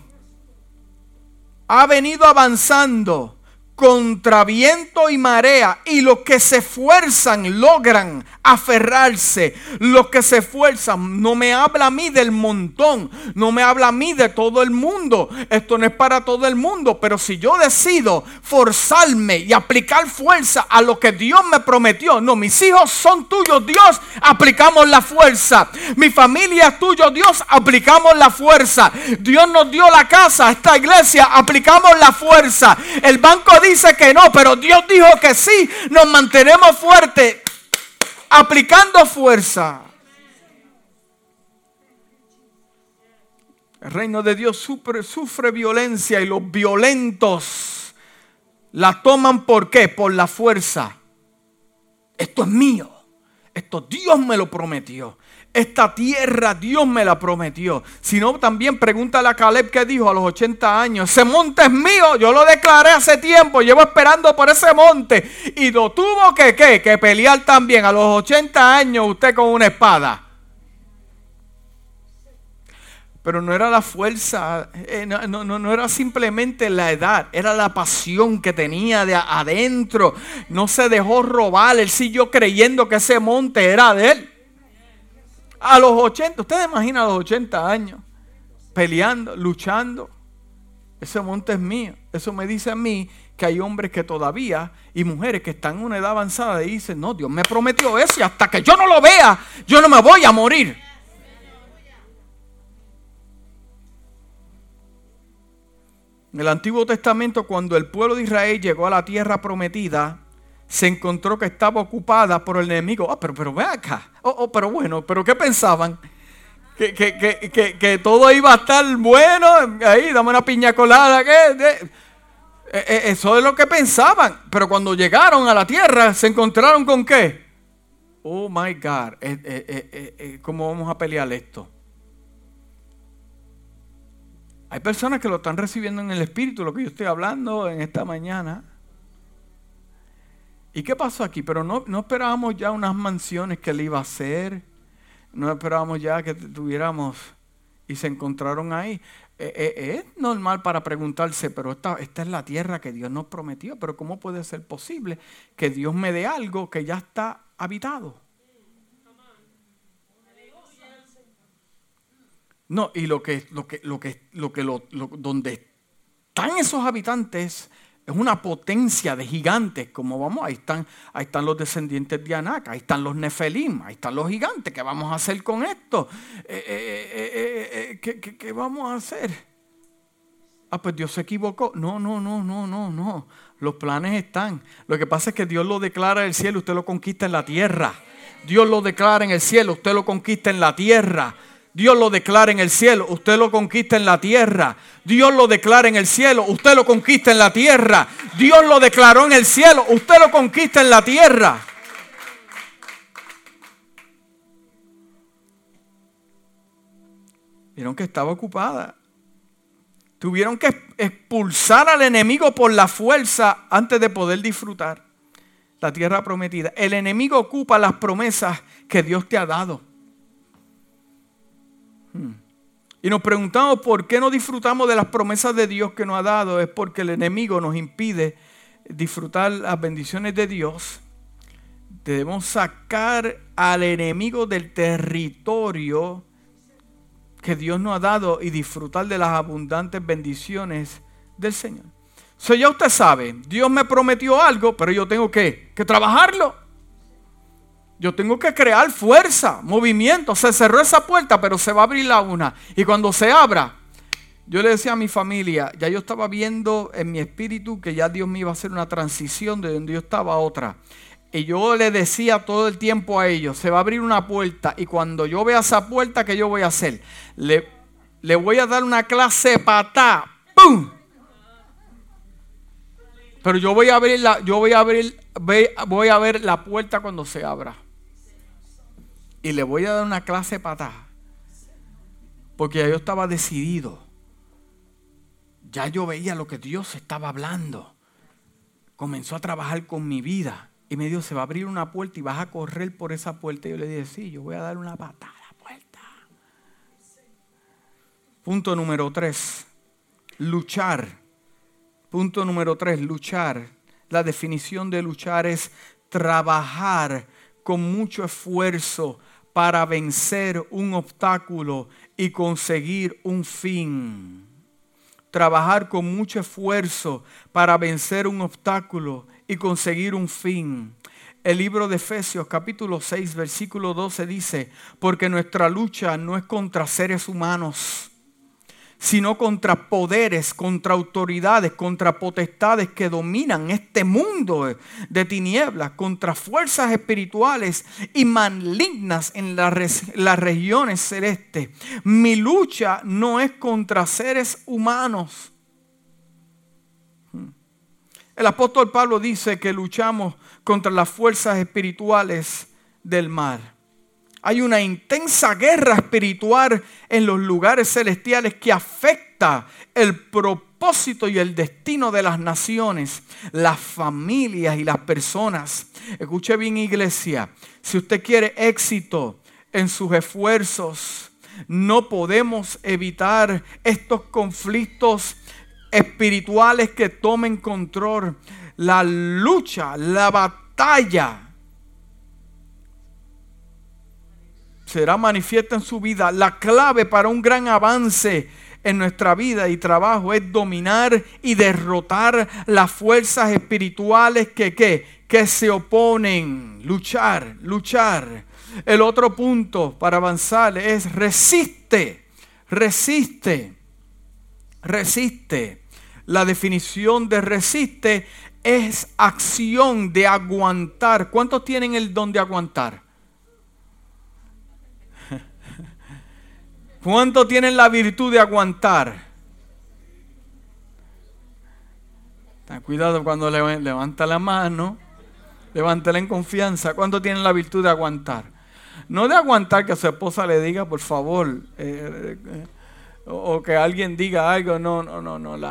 ha venido avanzando contra viento y marea y los que se esfuerzan logran aferrarse. Los que se esfuerzan, no me habla a mí del montón, no me habla a mí de todo el mundo. Esto no es para todo el mundo, pero si yo decido forzarme y aplicar fuerza a lo que Dios me prometió, no, mis hijos son tuyos, Dios, aplicamos la fuerza. Mi familia es tuyo, Dios, aplicamos la fuerza. Dios nos dio la casa, esta iglesia, aplicamos la fuerza. El banco dice que no, pero Dios dijo que sí, nos mantenemos fuertes aplicando fuerza. El reino de Dios sufre, sufre, violencia y los violentos la toman por qué? Por la fuerza. Esto es mío. Esto Dios me lo prometió. Esta tierra Dios me la prometió. Si no, también pregúntale a Caleb que dijo a los 80 años, ese monte es mío, yo lo declaré hace tiempo, llevo esperando por ese monte. Y lo tuvo que, que pelear también a los 80 años usted con una espada. Pero no era la fuerza, eh, no, no, no, era simplemente la edad, era la pasión que tenía de adentro. No se dejó robar, él siguió creyendo que ese monte era de él. A los 80, ustedes imaginan a los 80 años, peleando, luchando. Ese monte es mío. Eso me dice a mí que hay hombres que todavía y mujeres que están en una edad avanzada y dicen, no, Dios me prometió eso y hasta que yo no lo vea, yo no me voy a morir. En el Antiguo Testamento, cuando el pueblo de Israel llegó a la tierra prometida, se encontró que estaba ocupada por el enemigo. Ah, pero, pero ve acá. Oh, oh, pero bueno, pero ¿qué pensaban? Que, que, todo iba a estar bueno. Ahí, dame una piña colada. Eh, eh, eso es lo que pensaban. Pero cuando llegaron a la tierra, se encontraron con qué? Oh my God. Eh, ¿Cómo vamos a pelear esto? Hay personas que lo están recibiendo en el espíritu, lo que yo estoy hablando en esta mañana. ¿Y qué pasó aquí? Pero no, no esperábamos ya unas mansiones que él iba a hacer. No esperábamos ya que tuviéramos y se encontraron ahí. Eh, eh, es normal para preguntarse, pero esta, esta es la tierra que Dios nos prometió, pero ¿cómo puede ser posible que Dios me dé algo que ya está habitado? No, y lo que, lo que, lo que, lo que, lo, donde están esos habitantes es una potencia de gigantes, como vamos, ahí están, ahí están los descendientes de Anak, ahí están los Nefelim, ahí están los gigantes, ¿qué vamos a hacer con esto? Eh, eh, eh, ¿qué, vamos a hacer? Ah, pues Dios se equivocó. No, no, no, no, no, no. Los planes están. Lo que pasa es que Dios lo declara en el cielo, usted lo conquista en la tierra. Dios lo declara en el cielo, usted lo conquista en la tierra. Dios lo declara en el cielo, usted lo conquista en la tierra. Dios lo declara en el cielo, usted lo conquista en la tierra. Dios lo declaró en el cielo, usted lo conquista en la tierra. Vieron que estaba ocupada. Tuvieron que expulsar al enemigo por la fuerza antes de poder disfrutar la tierra prometida. El enemigo ocupa las promesas que Dios te ha dado. Y nos preguntamos por qué no disfrutamos de las promesas de Dios que nos ha dado. Es porque el enemigo nos impide disfrutar las bendiciones de Dios. Debemos sacar al enemigo del territorio que Dios nos ha dado y disfrutar de las abundantes bendiciones del Señor. So, ya usted sabe, Dios me prometió algo, pero yo tengo que, que trabajarlo. Yo tengo que crear fuerza, movimiento. Se cerró esa puerta, pero se va a abrir la una. Y cuando se abra, yo le decía a mi familia, ya yo estaba viendo en mi espíritu que ya Dios me iba a hacer una transición de donde yo estaba a otra. Y yo le decía todo el tiempo a ellos, se va a abrir una puerta y cuando yo vea esa puerta, ¿qué yo voy a hacer? Le, voy a dar una clase patá. ¡Pum! Pero yo voy a abrir la, yo voy a abrir, voy a ver la puerta cuando se abra. Y le voy a dar una clase patá. Porque yo estaba decidido. Ya yo veía lo que Dios estaba hablando. Comenzó a trabajar con mi vida. Y me dijo, se va a abrir una puerta y vas a correr por esa puerta. Y yo le dije, sí, yo voy a dar una patada a la puerta. Punto número tres, luchar. Punto número tres, luchar. La definición de luchar es trabajar con mucho esfuerzo para vencer un obstáculo y conseguir un fin. Trabajar con mucho esfuerzo para vencer un obstáculo y conseguir un fin. El libro de Efesios capítulo 6 versículo 12 dice, porque nuestra lucha no es contra seres humanos, sino contra poderes, contra autoridades, contra potestades que dominan este mundo de tinieblas, contra fuerzas espirituales y malignas en las regiones celestes. Mi lucha no es contra seres humanos el apóstol Pablo dice que luchamos contra las fuerzas espirituales del mar. Hay una intensa guerra espiritual en los lugares celestiales que afecta el propósito y el destino de las naciones, las familias y las personas. Escuche bien iglesia, si usted quiere éxito en sus esfuerzos, no podemos evitar estos conflictos espirituales que tomen control. La lucha, la batalla será manifiesta en su vida. La clave para un gran avance en nuestra vida y trabajo es dominar y derrotar las fuerzas espirituales que, que, que se oponen. Luchar, luchar. El otro punto para avanzar es resiste, resiste resiste. La definición de resiste es acción de aguantar. ¿Cuántos tienen el don de aguantar? ¿Cuántos tienen la virtud de aguantar? Ten cuidado cuando levanta la mano, levántala en confianza. ¿Cuántos tienen la virtud de aguantar? No de aguantar que su esposa le diga, por favor, eh, eh, o, que alguien diga algo, no, no, no, no,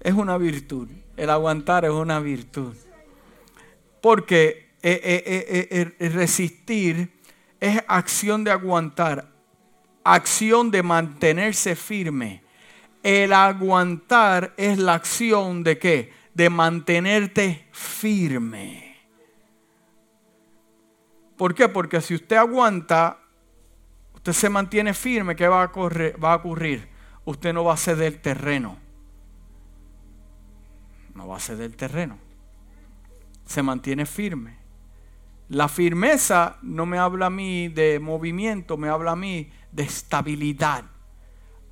es una virtud, el aguantar es una virtud. Porque eh, eh, resistir es acción de aguantar, acción de mantenerse firme. El aguantar es la acción de qué? De mantenerte firme. ¿Por qué? Porque si usted aguanta, usted se mantiene firme, ¿qué va a, va a ocurrir? Usted no va a ceder terreno. No va a ceder terreno. Se mantiene firme. La firmeza no me habla a mí de movimiento, me habla a mí de estabilidad.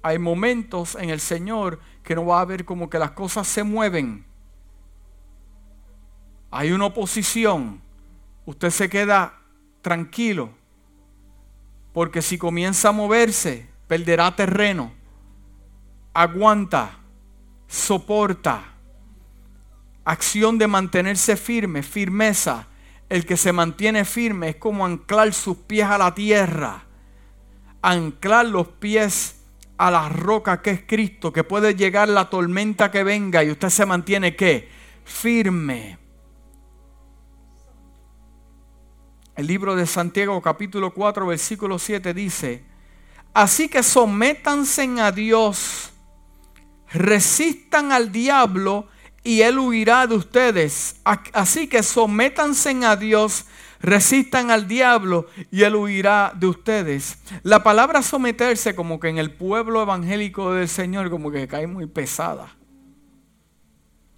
Hay momentos en el Señor que no va a haber como que las cosas se mueven. Hay una oposición. Usted se queda tranquilo, porque si comienza a moverse, perderá terreno. Aguanta, soporta. Acción de mantenerse firme, firmeza. El que se mantiene firme es como anclar sus pies a la tierra. Anclar los pies a la roca que es Cristo, que puede llegar la tormenta que venga y usted se mantiene qué? Firme. El libro de Santiago capítulo 4 versículo 7 dice, así que sométanse a Dios, resistan al diablo y él huirá de ustedes. Así que sométanse a Dios, resistan al diablo y él huirá de ustedes. La palabra someterse como que en el pueblo evangélico del Señor como que cae muy pesada.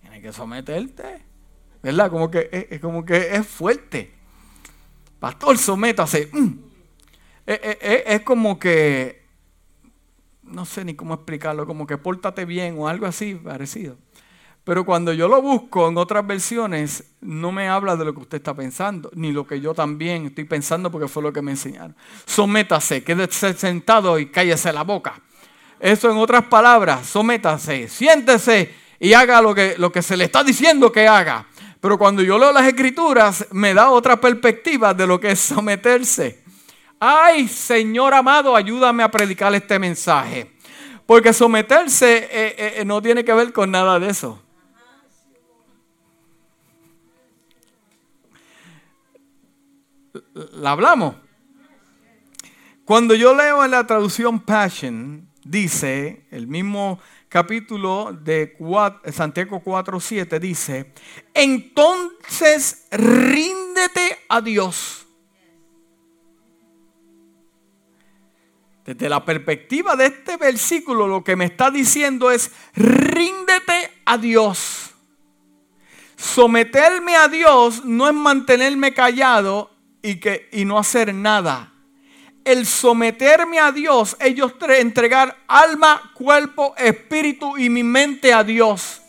Tienes que someterte, ¿verdad? Como que es, como que es fuerte. Pastor, sométase. Mm. Es, como que, no sé ni cómo explicarlo, como que pórtate bien o algo así parecido. Pero cuando yo lo busco en otras versiones, no me habla de lo que usted está pensando, ni lo que yo también estoy pensando porque fue lo que me enseñaron. Sométase, quédese sentado y cállese la boca. Eso en otras palabras, sométase, siéntese y haga lo que, lo que se le está diciendo que haga. Pero cuando yo leo las escrituras, me da otra perspectiva de lo que es someterse. Ay, Señor amado, ayúdame a predicar este mensaje. Porque someterse eh, eh, eh, no tiene que ver con nada de eso. La hablamos. Cuando yo leo en la traducción Passion, dice, el mismo capítulo de Santiago 4.7 dice, entonces ríndete a Dios. Desde la perspectiva de este versículo, lo que me está diciendo es, ríndete a Dios. Someterme a Dios no es mantenerme callado y, que, y no hacer nada. El someterme a Dios, ellos entregar alma, cuerpo, espíritu y mi mente a Dios.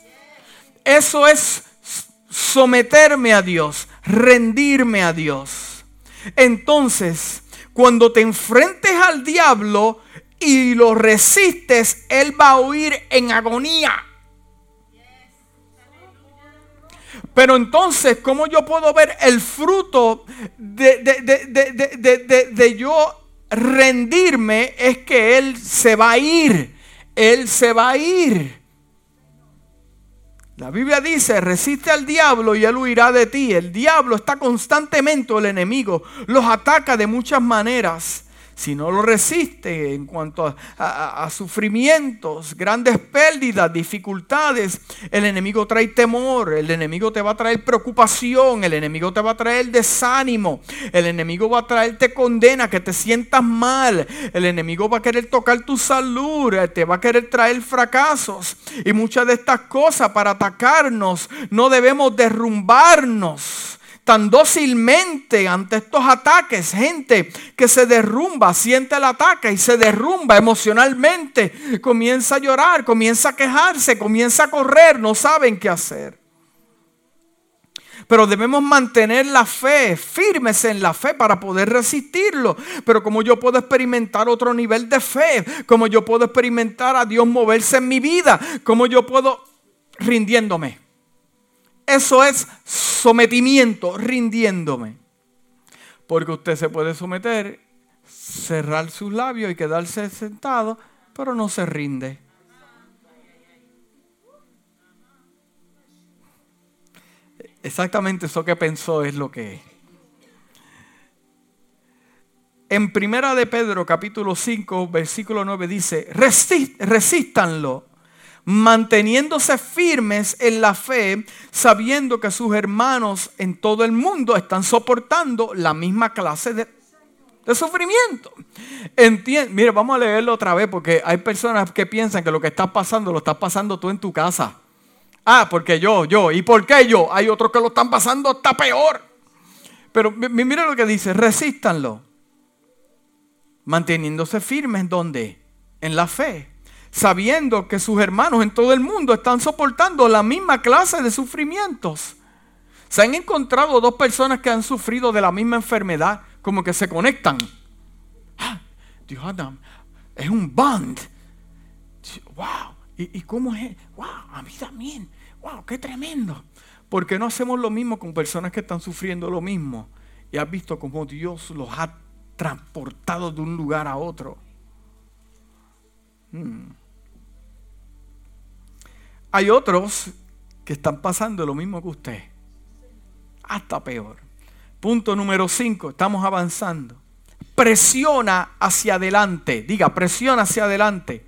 Eso es someterme a Dios, rendirme a Dios. Entonces, cuando te enfrentes al diablo y lo resistes, él va a huir en agonía. Pero entonces, ¿cómo yo puedo ver el fruto de, de, yo rendirme? Es que Él se va a ir. Él se va a ir. La Biblia dice, resiste al diablo y él huirá de ti. El diablo está constantemente, el enemigo los ataca de muchas maneras si no lo resiste en cuanto a, sufrimientos, grandes pérdidas, dificultades, el enemigo trae temor, el enemigo te va a traer preocupación, el enemigo te va a traer desánimo, el enemigo va a traerte condena, que te sientas mal, el enemigo va a querer tocar tu salud, eh, te va a querer traer fracasos y muchas de estas cosas para atacarnos no debemos derrumbarnos tan dócilmente ante estos ataques. Gente que se derrumba, siente el ataque y se derrumba emocionalmente. Comienza a llorar, comienza a quejarse, comienza a correr, no saben qué hacer. Pero debemos mantener la fe, firmes en la fe para poder resistirlo. Pero como yo puedo experimentar otro nivel de fe, como yo puedo experimentar a Dios moverse en mi vida, como yo puedo rindiéndome. Eso es sometimiento, rindiéndome. Porque usted se puede someter, cerrar sus labios y quedarse sentado, pero no se rinde. Exactamente eso que pensó es lo que es. En Primera de Pedro capítulo 5 versículo 9 dice, resístanlo manteniéndose firmes en la fe, sabiendo que sus hermanos en todo el mundo están soportando la misma clase de, sufrimiento. Mire, vamos a leerlo otra vez porque hay personas que piensan que lo que está pasando lo estás pasando tú en tu casa. Ah, porque yo, yo. ¿Y por qué yo? Hay otros que lo están pasando hasta peor. Pero mire lo que dice, resístanlo. Manteniéndose firmes, ¿dónde? En la fe sabiendo que sus hermanos en todo el mundo están soportando la misma clase de sufrimientos. Se han encontrado dos personas que han sufrido de la misma enfermedad como que se conectan. Ah, Dios, Adam, es un bond. Wow. ¿Y, cómo es? Wow, a mí también. Wow, qué tremendo. Porque no hacemos lo mismo con personas que están sufriendo lo mismo? Y has visto cómo Dios los ha transportado de un lugar a otro. Hmm. Hay otros que están pasando lo mismo que usted. Hasta peor. Punto número 5. Estamos avanzando. Presiona hacia adelante. Diga, presiona hacia adelante.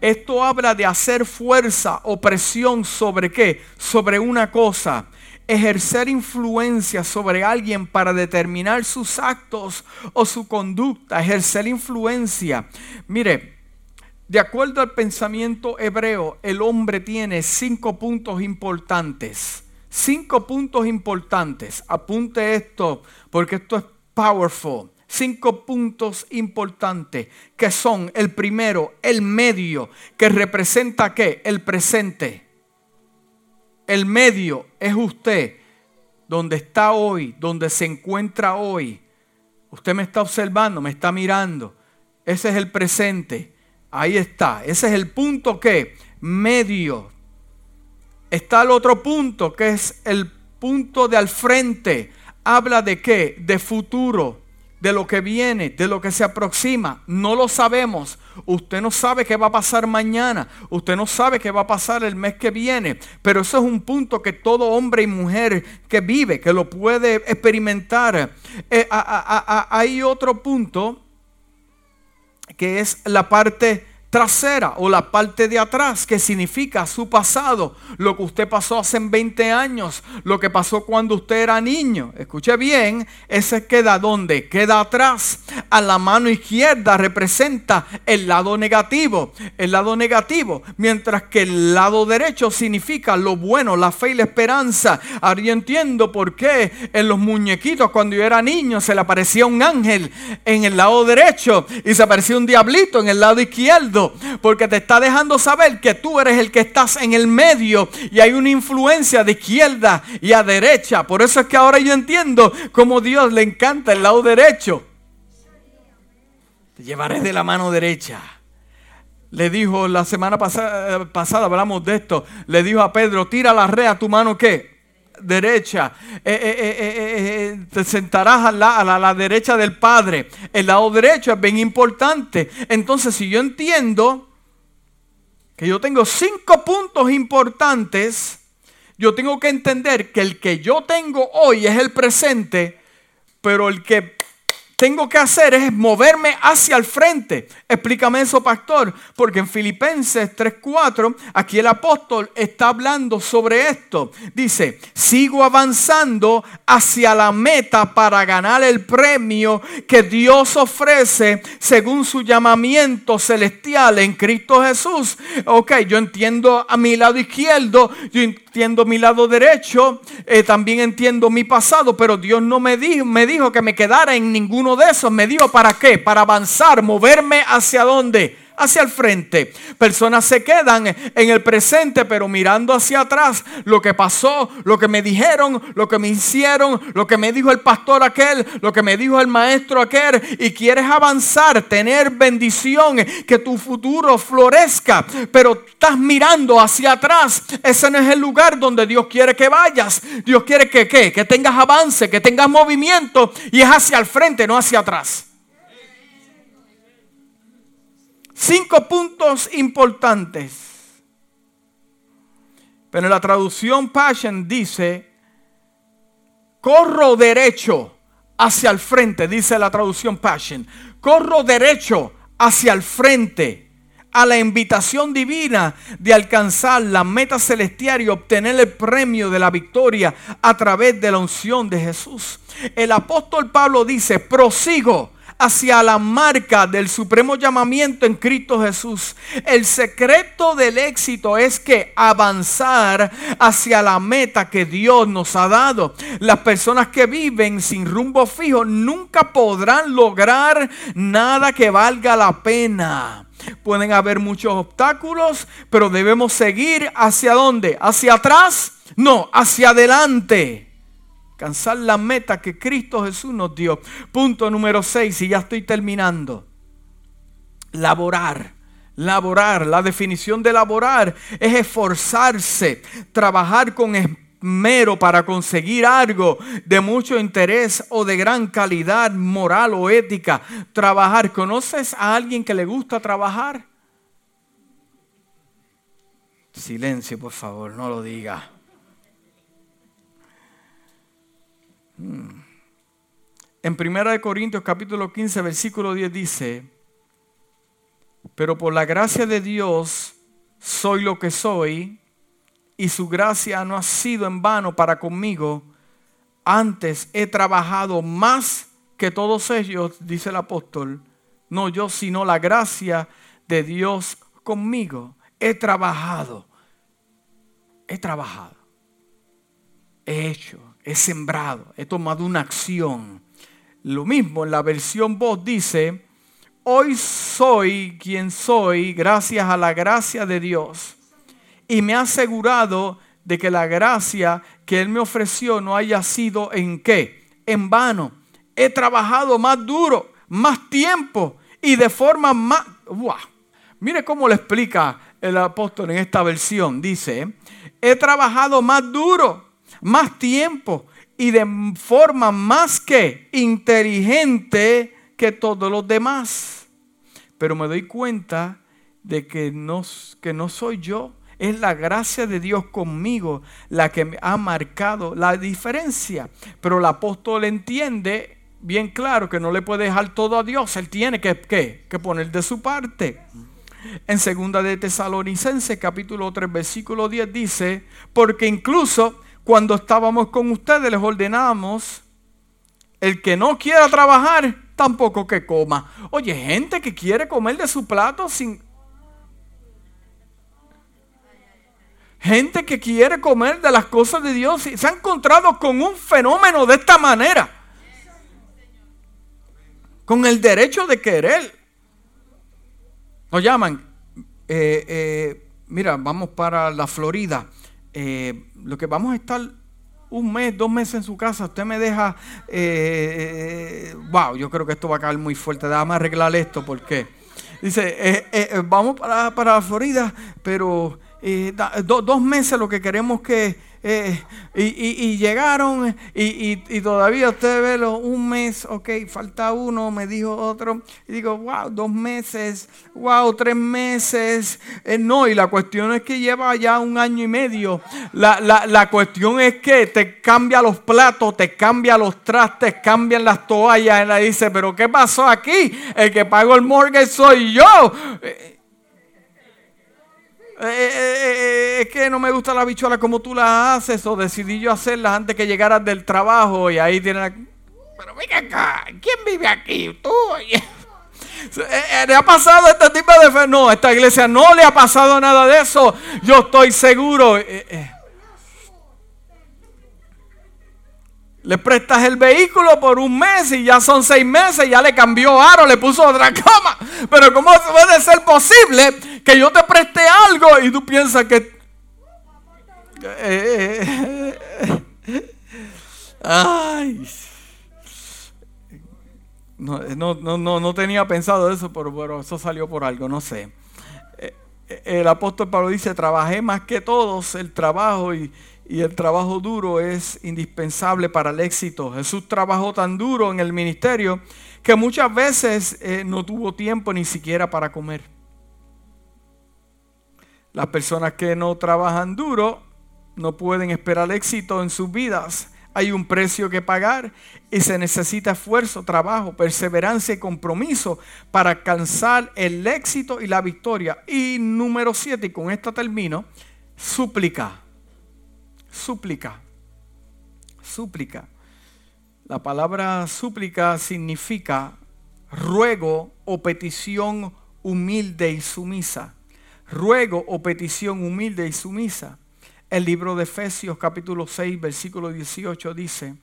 Esto habla de hacer fuerza o presión sobre qué? Sobre una cosa. Ejercer influencia sobre alguien para determinar sus actos o su conducta. Ejercer influencia. Mire, de acuerdo al pensamiento hebreo, el hombre tiene cinco puntos importantes. Cinco puntos importantes. Apunte esto porque esto es powerful cinco puntos importantes que son el primero, el medio, que representa qué? El presente. El medio es usted, donde está hoy, donde se encuentra hoy. Usted me está observando, me está mirando. Ese es el presente. Ahí está. Ese es el punto que medio. Está el otro punto que es el punto de al frente. Habla de qué? De futuro de lo que viene, de lo que se aproxima. No lo sabemos. Usted no sabe qué va a pasar mañana. Usted no sabe qué va a pasar el mes que viene. Pero eso es un punto que todo hombre y mujer que vive, que lo puede experimentar. Eh, hay otro punto que es la parte trasera o la parte de atrás, que significa su pasado, lo que usted pasó hace 20 años, lo que pasó cuando usted era niño. Escuche bien, ese queda donde? Queda atrás. A la mano izquierda representa el lado negativo, el lado negativo, mientras que el lado derecho significa lo bueno, la fe y la esperanza. Ahora yo entiendo por qué en los muñequitos cuando yo era niño se le aparecía un ángel en el lado derecho y se aparecía un diablito en el lado izquierdo porque te está dejando saber que tú eres el que estás en el medio y hay una influencia de izquierda y a derecha. Por eso es que ahora yo entiendo cómo Dios le encanta el lado derecho. Te llevaré de la mano derecha. Le dijo la semana pasada, pasada hablamos de esto. Le dijo a Pedro, tira la red a tu mano qué? Derecha, eh, eh, eh, te sentarás a la, a la, derecha del Padre. El lado derecho es bien importante. Entonces, si yo entiendo que yo tengo cinco puntos importantes, yo tengo que entender que el que yo tengo hoy es el presente, pero el que tengo que hacer es moverme hacia el frente. Explícame eso, pastor, porque en Filipenses 3:4, aquí el apóstol está hablando sobre esto. Dice, sigo avanzando hacia la meta para ganar el premio que Dios ofrece según su llamamiento celestial en Cristo Jesús. Ok, yo entiendo a mi lado izquierdo, yo entiendo mi lado derecho, eh, también entiendo mi pasado, pero Dios no me dijo, me dijo que me quedara en ninguno de esos me dio para qué? Para avanzar, moverme hacia dónde? Hacia el frente. Personas se quedan en el presente, pero mirando hacia atrás lo que pasó, lo que me dijeron, lo que me hicieron, lo que me dijo el pastor aquel, lo que me dijo el maestro aquel. Y quieres avanzar, tener bendición, que tu futuro florezca, pero estás mirando hacia atrás. Ese no es el lugar donde Dios quiere que vayas. Dios quiere que, que tengas avance, que tengas movimiento y es hacia el frente, no hacia atrás. Cinco puntos importantes. Pero en la traducción Passion dice, corro derecho hacia el frente, dice la traducción Passion. Corro derecho hacia el frente a la invitación divina de alcanzar la meta celestial y obtener el premio de la victoria a través de la unción de Jesús. El apóstol Pablo dice, prosigo hacia la marca del supremo llamamiento en Cristo Jesús. El secreto del éxito es que avanzar hacia la meta que Dios nos ha dado. Las personas que viven sin rumbo fijo nunca podrán lograr nada que valga la pena. Pueden haber muchos obstáculos, pero debemos seguir hacia dónde? ¿Hacia atrás? No, hacia adelante. Alcanzar la meta que Cristo Jesús nos dio. Punto número 6, y ya estoy terminando. Laborar. Laborar. La definición de laborar es esforzarse, trabajar con esmero para conseguir algo de mucho interés o de gran calidad moral o ética. Trabajar. ¿Conoces a alguien que le gusta trabajar? Silencio, por favor, no lo diga. En 1 Corintios capítulo 15, versículo 10 dice, pero por la gracia de Dios soy lo que soy, y su gracia no ha sido en vano para conmigo. Antes he trabajado más que todos ellos, dice el apóstol. No yo, sino la gracia de Dios conmigo. He trabajado. He trabajado. He hecho. He sembrado. He tomado una acción. Lo mismo en la versión voz dice, hoy soy quien soy gracias a la gracia de Dios. Y me ha asegurado de que la gracia que Él me ofreció no haya sido en qué? En vano. He trabajado más duro, más tiempo y de forma más... Mire cómo le explica el apóstol en esta versión. Dice, he trabajado más duro, más tiempo y de forma más que inteligente que todos los demás pero me doy cuenta de que no, que no soy yo, es la gracia de Dios conmigo la que ha marcado la diferencia. Pero el apóstol entiende bien claro que no le puede dejar todo a Dios, él tiene que, que poner de su parte. En segunda de Tesalonicenses capítulo 3 versículo 10 dice, porque incluso cuando estábamos con ustedes les ordenamos, el que no quiera trabajar, tampoco que coma. Oye, gente que quiere comer de su plato sin... Gente que quiere comer de las cosas de Dios y se ha encontrado con un fenómeno de esta manera. Con el derecho de querer. Nos llaman. Eh, eh, mira, vamos para la Florida. Eh, lo que vamos a estar un mes, dos meses en su casa, usted me deja, eh, wow, yo creo que esto va a caer muy fuerte, déjame arreglar esto, porque dice, eh, eh, vamos para, para Florida, pero dos meses lo que queremos que eh, y, llegaron y, todavía usted ve un mes, ok, falta uno, me dijo otro. Y digo, wow, dos meses, wow, tres meses. Eh, no, y la cuestión es que lleva ya un año y medio. La, la cuestión es que te cambia los platos, te cambia los trastes, cambian las toallas. Y le dice, pero ¿qué pasó aquí? El que pago el mortgage soy yo. Eh, eh, eh, eh, es que no me gusta la bichuela como tú la haces o decidí yo hacerlas antes que llegaras del trabajo y ahí tienen Pero venga acá, ¿quién vive aquí? Tú. ¿Le ha pasado este tipo de fe? No, a esta iglesia no le ha pasado nada de eso. Yo estoy seguro. Le prestas el vehículo por un mes y ya son seis meses, ya le cambió aro, le puso otra cama. Pero ¿cómo puede ser posible que yo te preste algo y tú piensas que... Ay. No, no, no, no, tenía pensado eso, pero, pero eso salió por algo, no sé. Eh, eh, el apóstol Pablo dice, trabajé más que todos el trabajo y, y el trabajo duro es indispensable para el éxito. Jesús trabajó tan duro en el ministerio que muchas veces eh, no tuvo tiempo ni siquiera para comer. Las personas que no trabajan duro no pueden esperar éxito en sus vidas. Hay un precio que pagar y se necesita esfuerzo, trabajo, perseverancia y compromiso para alcanzar el éxito y la victoria. Y número siete, y con esto termino, súplica súplica. Súplica. La palabra súplica significa ruego o petición humilde y sumisa. Ruego o petición humilde y sumisa. El libro de Efesios capítulo 6 versículo 18 dice,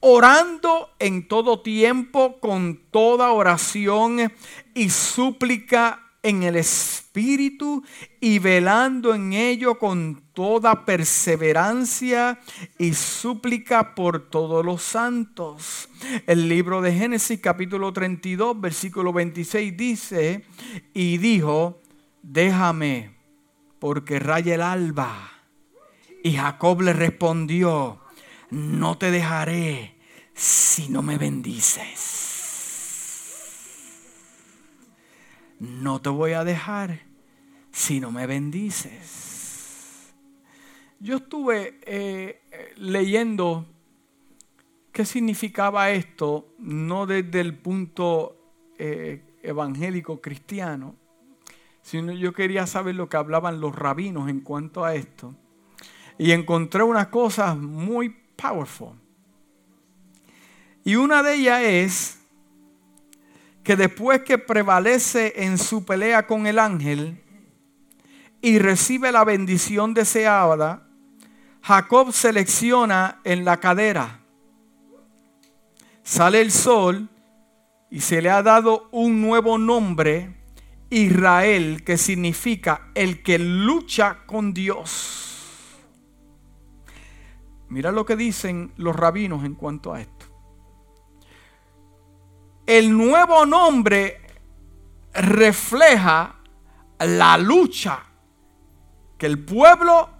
orando en todo tiempo con toda oración y súplica en el Espíritu y velando en ello con toda perseverancia y súplica por todos los santos. El libro de Génesis capítulo 32 versículo 26 dice, y dijo, déjame porque raya el alba. Y Jacob le respondió, no te dejaré si no me bendices. No te voy a dejar si no me bendices. Yo estuve eh, leyendo qué significaba esto, no desde el punto eh, evangélico cristiano, sino yo quería saber lo que hablaban los rabinos en cuanto a esto. Y encontré unas cosas muy powerful. Y una de ellas es que después que prevalece en su pelea con el ángel y recibe la bendición deseada, Jacob selecciona en la cadera. Sale el sol y se le ha dado un nuevo nombre, Israel, que significa el que lucha con Dios. Mira lo que dicen los rabinos en cuanto a esto el nuevo nombre refleja la lucha que el pueblo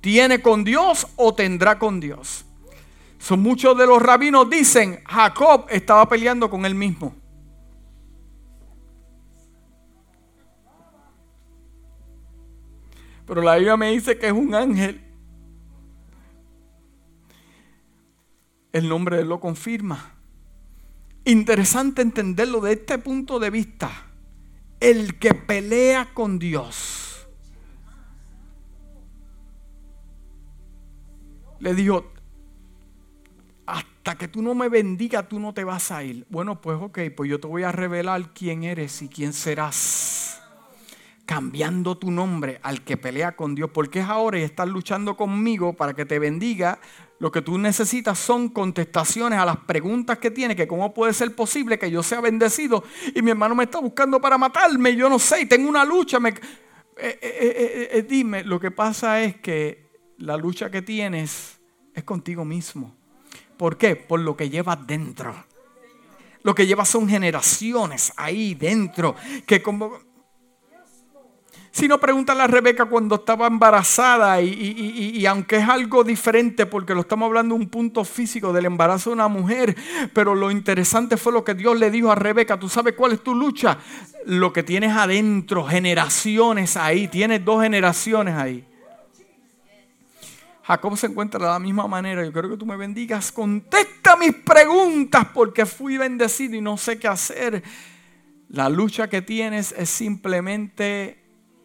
tiene con Dios o tendrá con Dios. Son muchos de los rabinos dicen, Jacob estaba peleando con él mismo. Pero la Biblia me dice que es un ángel. El nombre de él lo confirma interesante entenderlo de este punto de vista. El que pelea con Dios. Le dijo, hasta que tú no me bendigas, tú no te vas a ir. Bueno, pues ok, pues yo te voy a revelar quién eres y quién serás. Cambiando tu nombre al que pelea con Dios. Porque es ahora y estás luchando conmigo para que te bendiga lo que tú necesitas son contestaciones a las preguntas que tiene, que cómo puede ser posible que yo sea bendecido y mi hermano me está buscando para matarme, yo no sé, y tengo una lucha. Eh, eh, eh, dime, lo que pasa es que la lucha que tienes es contigo mismo. ¿Por qué? Por lo que llevas dentro. Lo que llevas son generaciones ahí dentro, que como si no, pregúntale a Rebeca cuando estaba embarazada y, aunque es algo diferente porque lo estamos hablando de un punto físico del embarazo de una mujer, pero lo interesante fue lo que Dios le dijo a Rebeca, ¿tú sabes cuál es tu lucha? Lo que tienes adentro, generaciones ahí, tienes dos generaciones ahí. Jacob se encuentra de la misma manera. Yo quiero que tú me bendigas. Contesta mis preguntas porque fui bendecido y no sé qué hacer. La lucha que tienes es simplemente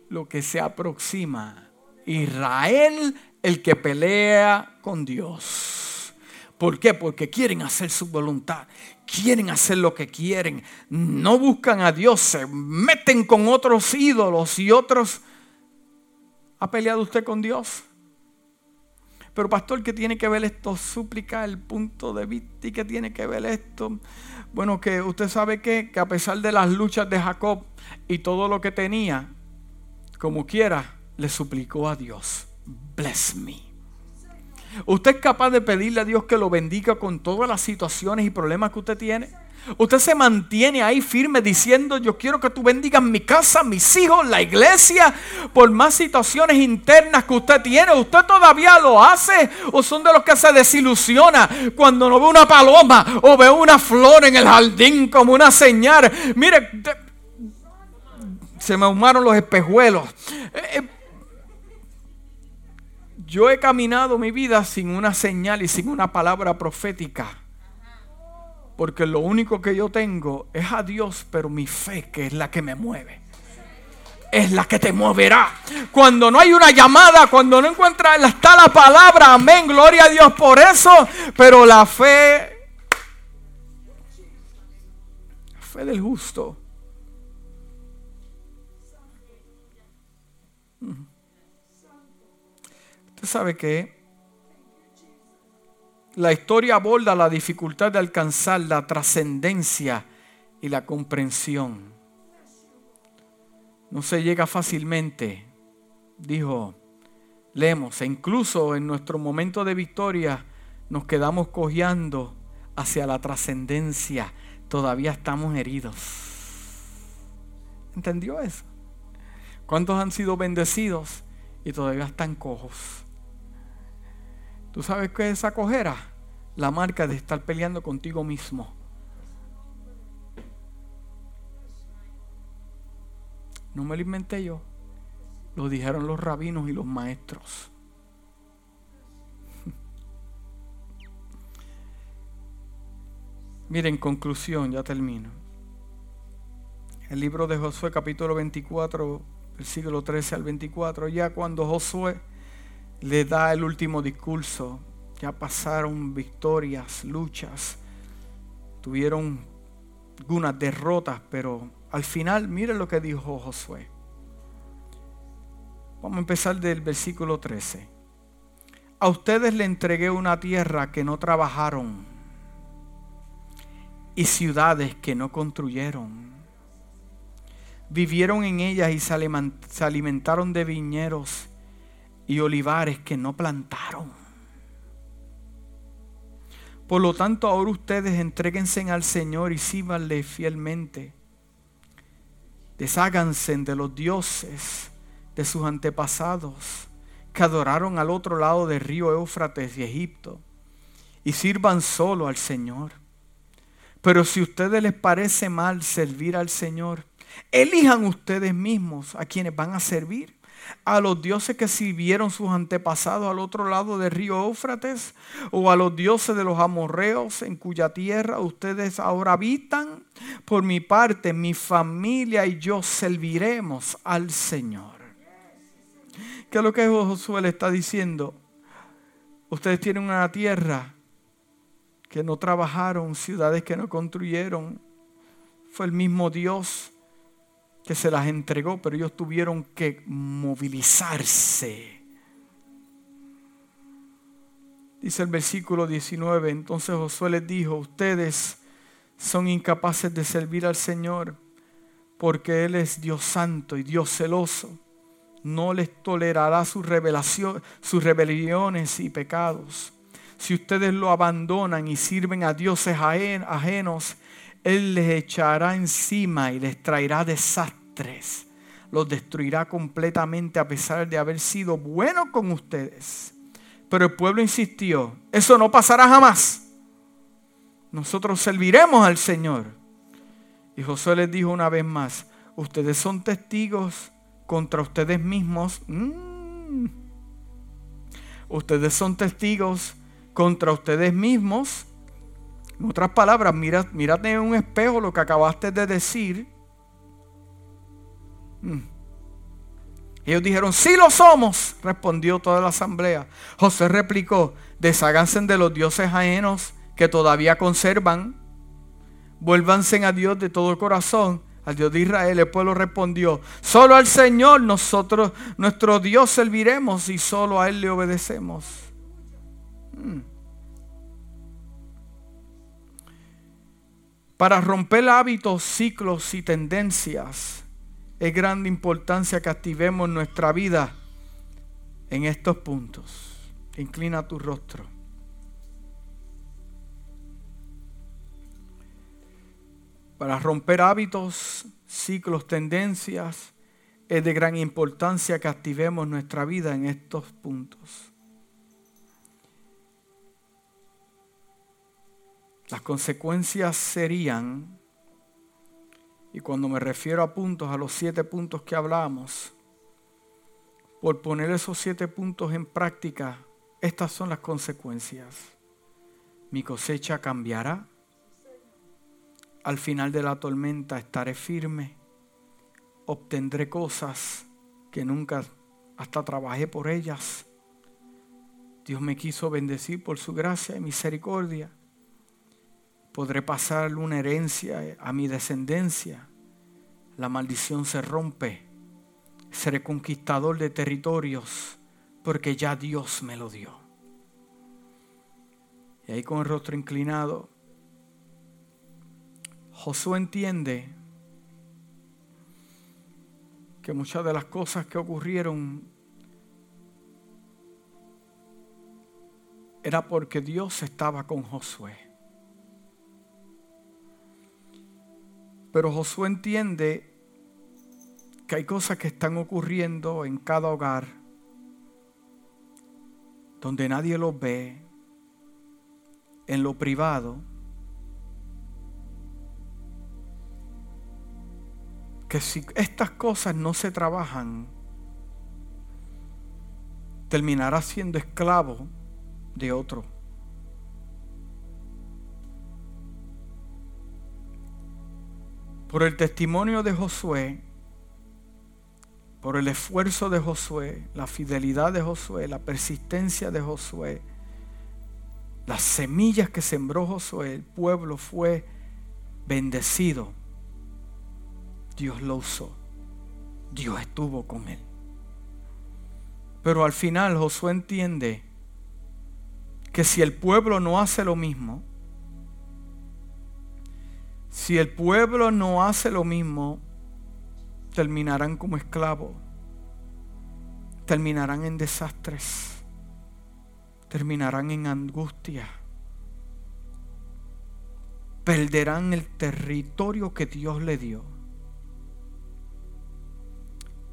lo que se aproxima. Israel, el que pelea con Dios. ¿Por qué? Porque quieren hacer su voluntad. Quieren hacer lo que quieren. No buscan a Dios. Se meten con otros ídolos y otros. ¿Ha peleado usted con Dios? Pero pastor, ¿qué tiene que ver esto? Súplica el punto de vista y qué tiene que ver esto. Bueno, que usted sabe que, que a pesar de las luchas de Jacob y todo lo que tenía, como quiera, le suplicó a Dios, bless me. ¿Usted es capaz de pedirle a Dios que lo bendiga con todas las situaciones y problemas que usted tiene? Usted se mantiene ahí firme diciendo, yo quiero que tú bendigas mi casa, mis hijos, la iglesia, por más situaciones internas que usted tiene. ¿Usted todavía lo hace? ¿O son de los que se desilusiona cuando no ve una paloma o ve una flor en el jardín como una señal? Mire, se me ahumaron los espejuelos. Eh, eh, yo he caminado mi vida sin una señal y sin una palabra profética. Porque lo único que yo tengo es a Dios, pero mi fe que es la que me mueve. Es la que te moverá. Cuando no hay una llamada, cuando no encuentras, está la palabra, amén, gloria a Dios por eso. Pero la fe, la fe del justo Usted sabe que la historia aborda la dificultad de alcanzar la trascendencia y la comprensión. no se llega fácilmente, dijo, leemos, e incluso en nuestro momento de victoria nos quedamos cojeando hacia la trascendencia, todavía estamos heridos. ¿Entendió eso? ¿Cuántos han sido bendecidos y todavía están cojos? ¿Tú sabes qué es esa cojera? La marca de estar peleando contigo mismo. No me lo inventé yo. Lo dijeron los rabinos y los maestros. Miren, conclusión, ya termino. El libro de Josué capítulo 24, versículo 13 al 24, ya cuando Josué le da el último discurso, ya pasaron victorias, luchas, tuvieron algunas derrotas, pero al final, miren lo que dijo Josué. Vamos a empezar del versículo 13. A ustedes le entregué una tierra que no trabajaron y ciudades que no construyeron. Vivieron en ellas y se alimentaron de viñeros y olivares que no plantaron. Por lo tanto, ahora ustedes entréguense al Señor y síbanle fielmente Desháganse de los dioses de sus antepasados que adoraron al otro lado del río Éufrates y Egipto y sirvan solo al Señor. Pero si a ustedes les parece mal servir al Señor, elijan ustedes mismos a quienes van a servir a los dioses que sirvieron sus antepasados al otro lado del río Éufrates, o a los dioses de los amorreos en cuya tierra ustedes ahora habitan. Por mi parte, mi familia y yo serviremos al Señor. ¿Qué es lo que Josué le está diciendo? Ustedes tienen una tierra que no trabajaron, ciudades que no construyeron. Fue el mismo Dios que se las entregó, pero ellos tuvieron que movilizarse. Dice el versículo 19, entonces Josué les dijo, ustedes son incapaces de servir al Señor porque Él es Dios santo y Dios celoso. No les tolerará sus, sus rebeliones y pecados. Si ustedes lo abandonan y sirven a dioses ajenos, Él les echará encima y les traerá desastre los destruirá completamente a pesar de haber sido bueno con ustedes. Pero el pueblo insistió, eso no pasará jamás. Nosotros serviremos al Señor. Y Josué les dijo una vez más, ustedes son testigos contra ustedes mismos. Mm. Ustedes son testigos contra ustedes mismos. En otras palabras, mira, mírate en un espejo lo que acabaste de decir Mm. Ellos dijeron, sí lo somos, respondió toda la asamblea. José replicó, desháganse de los dioses ajenos que todavía conservan, vuélvanse a Dios de todo corazón, al Dios de Israel. El pueblo respondió, solo al Señor nosotros, nuestro Dios serviremos y solo a Él le obedecemos. Mm. Para romper hábitos, ciclos y tendencias, es grande importancia que activemos nuestra vida en estos puntos. Inclina tu rostro. Para romper hábitos, ciclos, tendencias, es de gran importancia que activemos nuestra vida en estos puntos. Las consecuencias serían y cuando me refiero a puntos, a los siete puntos que hablamos, por poner esos siete puntos en práctica, estas son las consecuencias. Mi cosecha cambiará. Al final de la tormenta estaré firme. Obtendré cosas que nunca hasta trabajé por ellas. Dios me quiso bendecir por su gracia y misericordia podré pasar una herencia a mi descendencia. La maldición se rompe. Seré conquistador de territorios porque ya Dios me lo dio. Y ahí con el rostro inclinado, Josué entiende que muchas de las cosas que ocurrieron era porque Dios estaba con Josué. Pero Josué entiende que hay cosas que están ocurriendo en cada hogar donde nadie los ve, en lo privado, que si estas cosas no se trabajan, terminará siendo esclavo de otro. Por el testimonio de Josué, por el esfuerzo de Josué, la fidelidad de Josué, la persistencia de Josué, las semillas que sembró Josué, el pueblo fue bendecido. Dios lo usó. Dios estuvo con él. Pero al final Josué entiende que si el pueblo no hace lo mismo, si el pueblo no hace lo mismo, terminarán como esclavos, terminarán en desastres, terminarán en angustia, perderán el territorio que Dios le dio.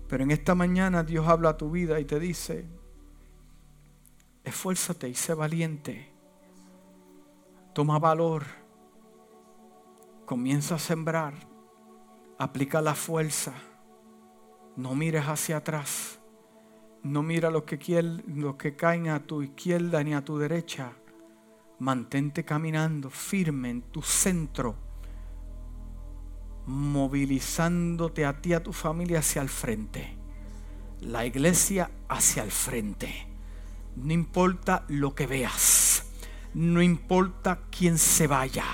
Pero en esta mañana Dios habla a tu vida y te dice, esfuérzate y sé valiente. Toma valor. Comienza a sembrar. Aplica la fuerza. No mires hacia atrás. No mira los que, los que caen a tu izquierda ni a tu derecha. Mantente caminando firme en tu centro, movilizándote a ti, a tu familia hacia el frente. La iglesia hacia el frente. No importa lo que veas. No importa quién se vaya.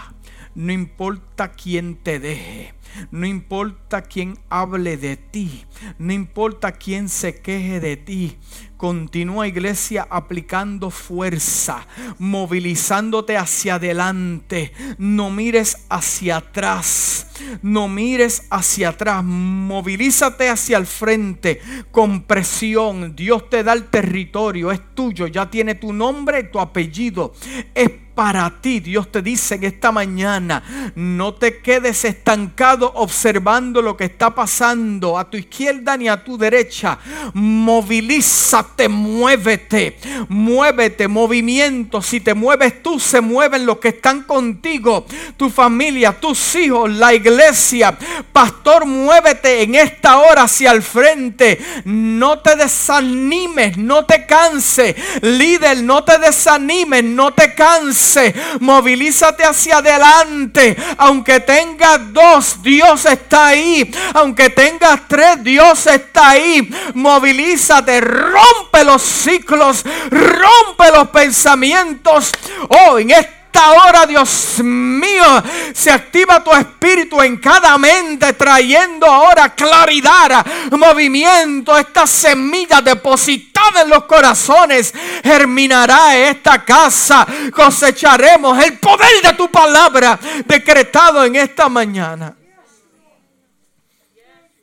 No importa quién te deje. No importa quién hable de ti. No importa quién se queje de ti. Continúa iglesia aplicando fuerza, movilizándote hacia adelante. No mires hacia atrás. No mires hacia atrás. Movilízate hacia el frente con presión. Dios te da el territorio. Es tuyo. Ya tiene tu nombre, tu apellido. Es para ti. Dios te dice en esta mañana, no te quedes estancado observando lo que está pasando a tu izquierda ni a tu derecha. Movilízate te muévete, muévete, movimiento. Si te mueves tú, se mueven los que están contigo, tu familia, tus hijos, la iglesia. Pastor, muévete en esta hora hacia el frente. No te desanimes, no te canse. Líder, no te desanimes, no te canse. Movilízate hacia adelante. Aunque tengas dos, Dios está ahí. Aunque tengas tres, Dios está ahí. Movilízate, rompe los ciclos, rompe los pensamientos. Oh, en esta hora, Dios mío, se activa tu espíritu en cada mente, trayendo ahora claridad, movimiento. Esta semilla depositada en los corazones germinará esta casa. Cosecharemos el poder de tu palabra decretado en esta mañana.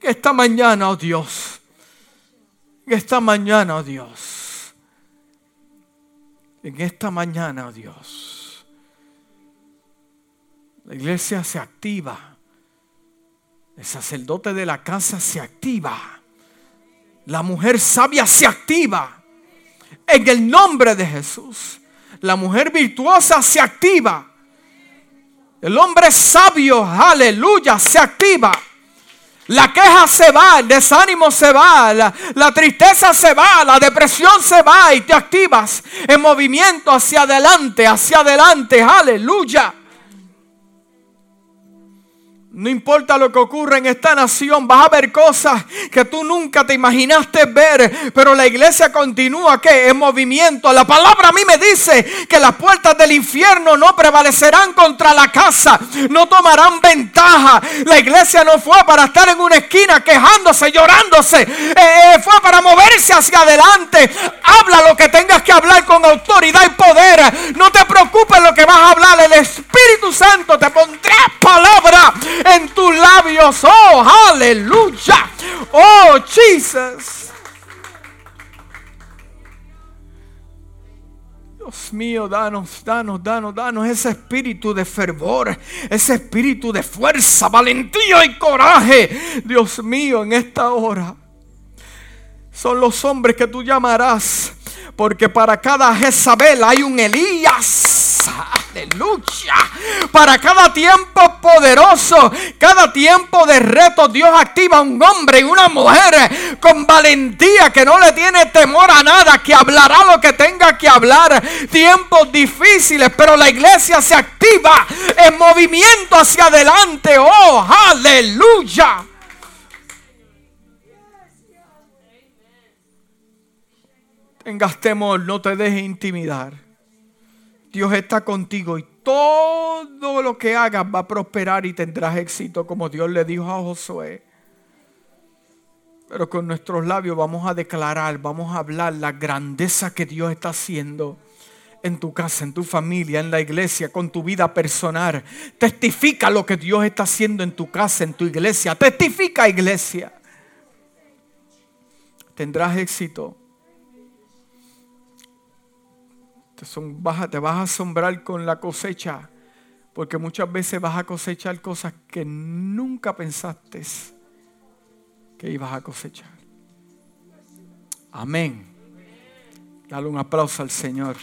Esta mañana, oh Dios esta mañana, oh Dios, en esta mañana, oh Dios, la iglesia se activa, el sacerdote de la casa se activa, la mujer sabia se activa, en el nombre de Jesús, la mujer virtuosa se activa, el hombre sabio, aleluya, se activa. La queja se va, el desánimo se va, la, la, tristeza se va, la depresión se va y te activas en movimiento hacia adelante, hacia adelante, aleluya. No importa lo que ocurra en esta nación, vas a ver cosas que tú nunca te imaginaste ver, pero la iglesia continúa que en movimiento. La palabra a mí me dice que las puertas del infierno no prevalecerán contra la casa, no tomarán ventaja. La iglesia no fue para estar en una esquina quejándose, llorándose, eh, eh, fue para moverse hacia adelante. Habla lo que tengas que hablar con autoridad y poder. No te preocupes lo que vas a hablar, el Espíritu Santo te pondrá palabra en tus labios. Oh, aleluya. Oh, Jesus. Dios mío, danos, danos, danos, danos ese espíritu de fervor, ese espíritu de fuerza, valentía y coraje. Dios mío, en esta hora son los hombres que tú llamarás, porque para cada Jezabel hay un Elías. Aleluya. Para cada tiempo poderoso, cada tiempo de reto, Dios activa un hombre y una mujer con valentía que no le tiene temor a nada, que hablará lo que tenga que hablar. Tiempos difíciles, pero la iglesia se activa en movimiento hacia adelante. Oh, aleluya. Tengas temor, no te dejes intimidar. Dios está contigo y todo lo que hagas va a prosperar y tendrás éxito como Dios le dijo a Josué. Pero con nuestros labios vamos a declarar, vamos a hablar la grandeza que Dios está haciendo en tu casa, en tu familia, en la iglesia, con tu vida personal. Testifica lo que Dios está haciendo en tu casa, en tu iglesia. Testifica iglesia. Tendrás éxito te, vas a asombrar con la cosecha, porque muchas veces vas a cosechar cosas que nunca pensaste que ibas a cosechar. Amén. Dale un aplauso al Señor.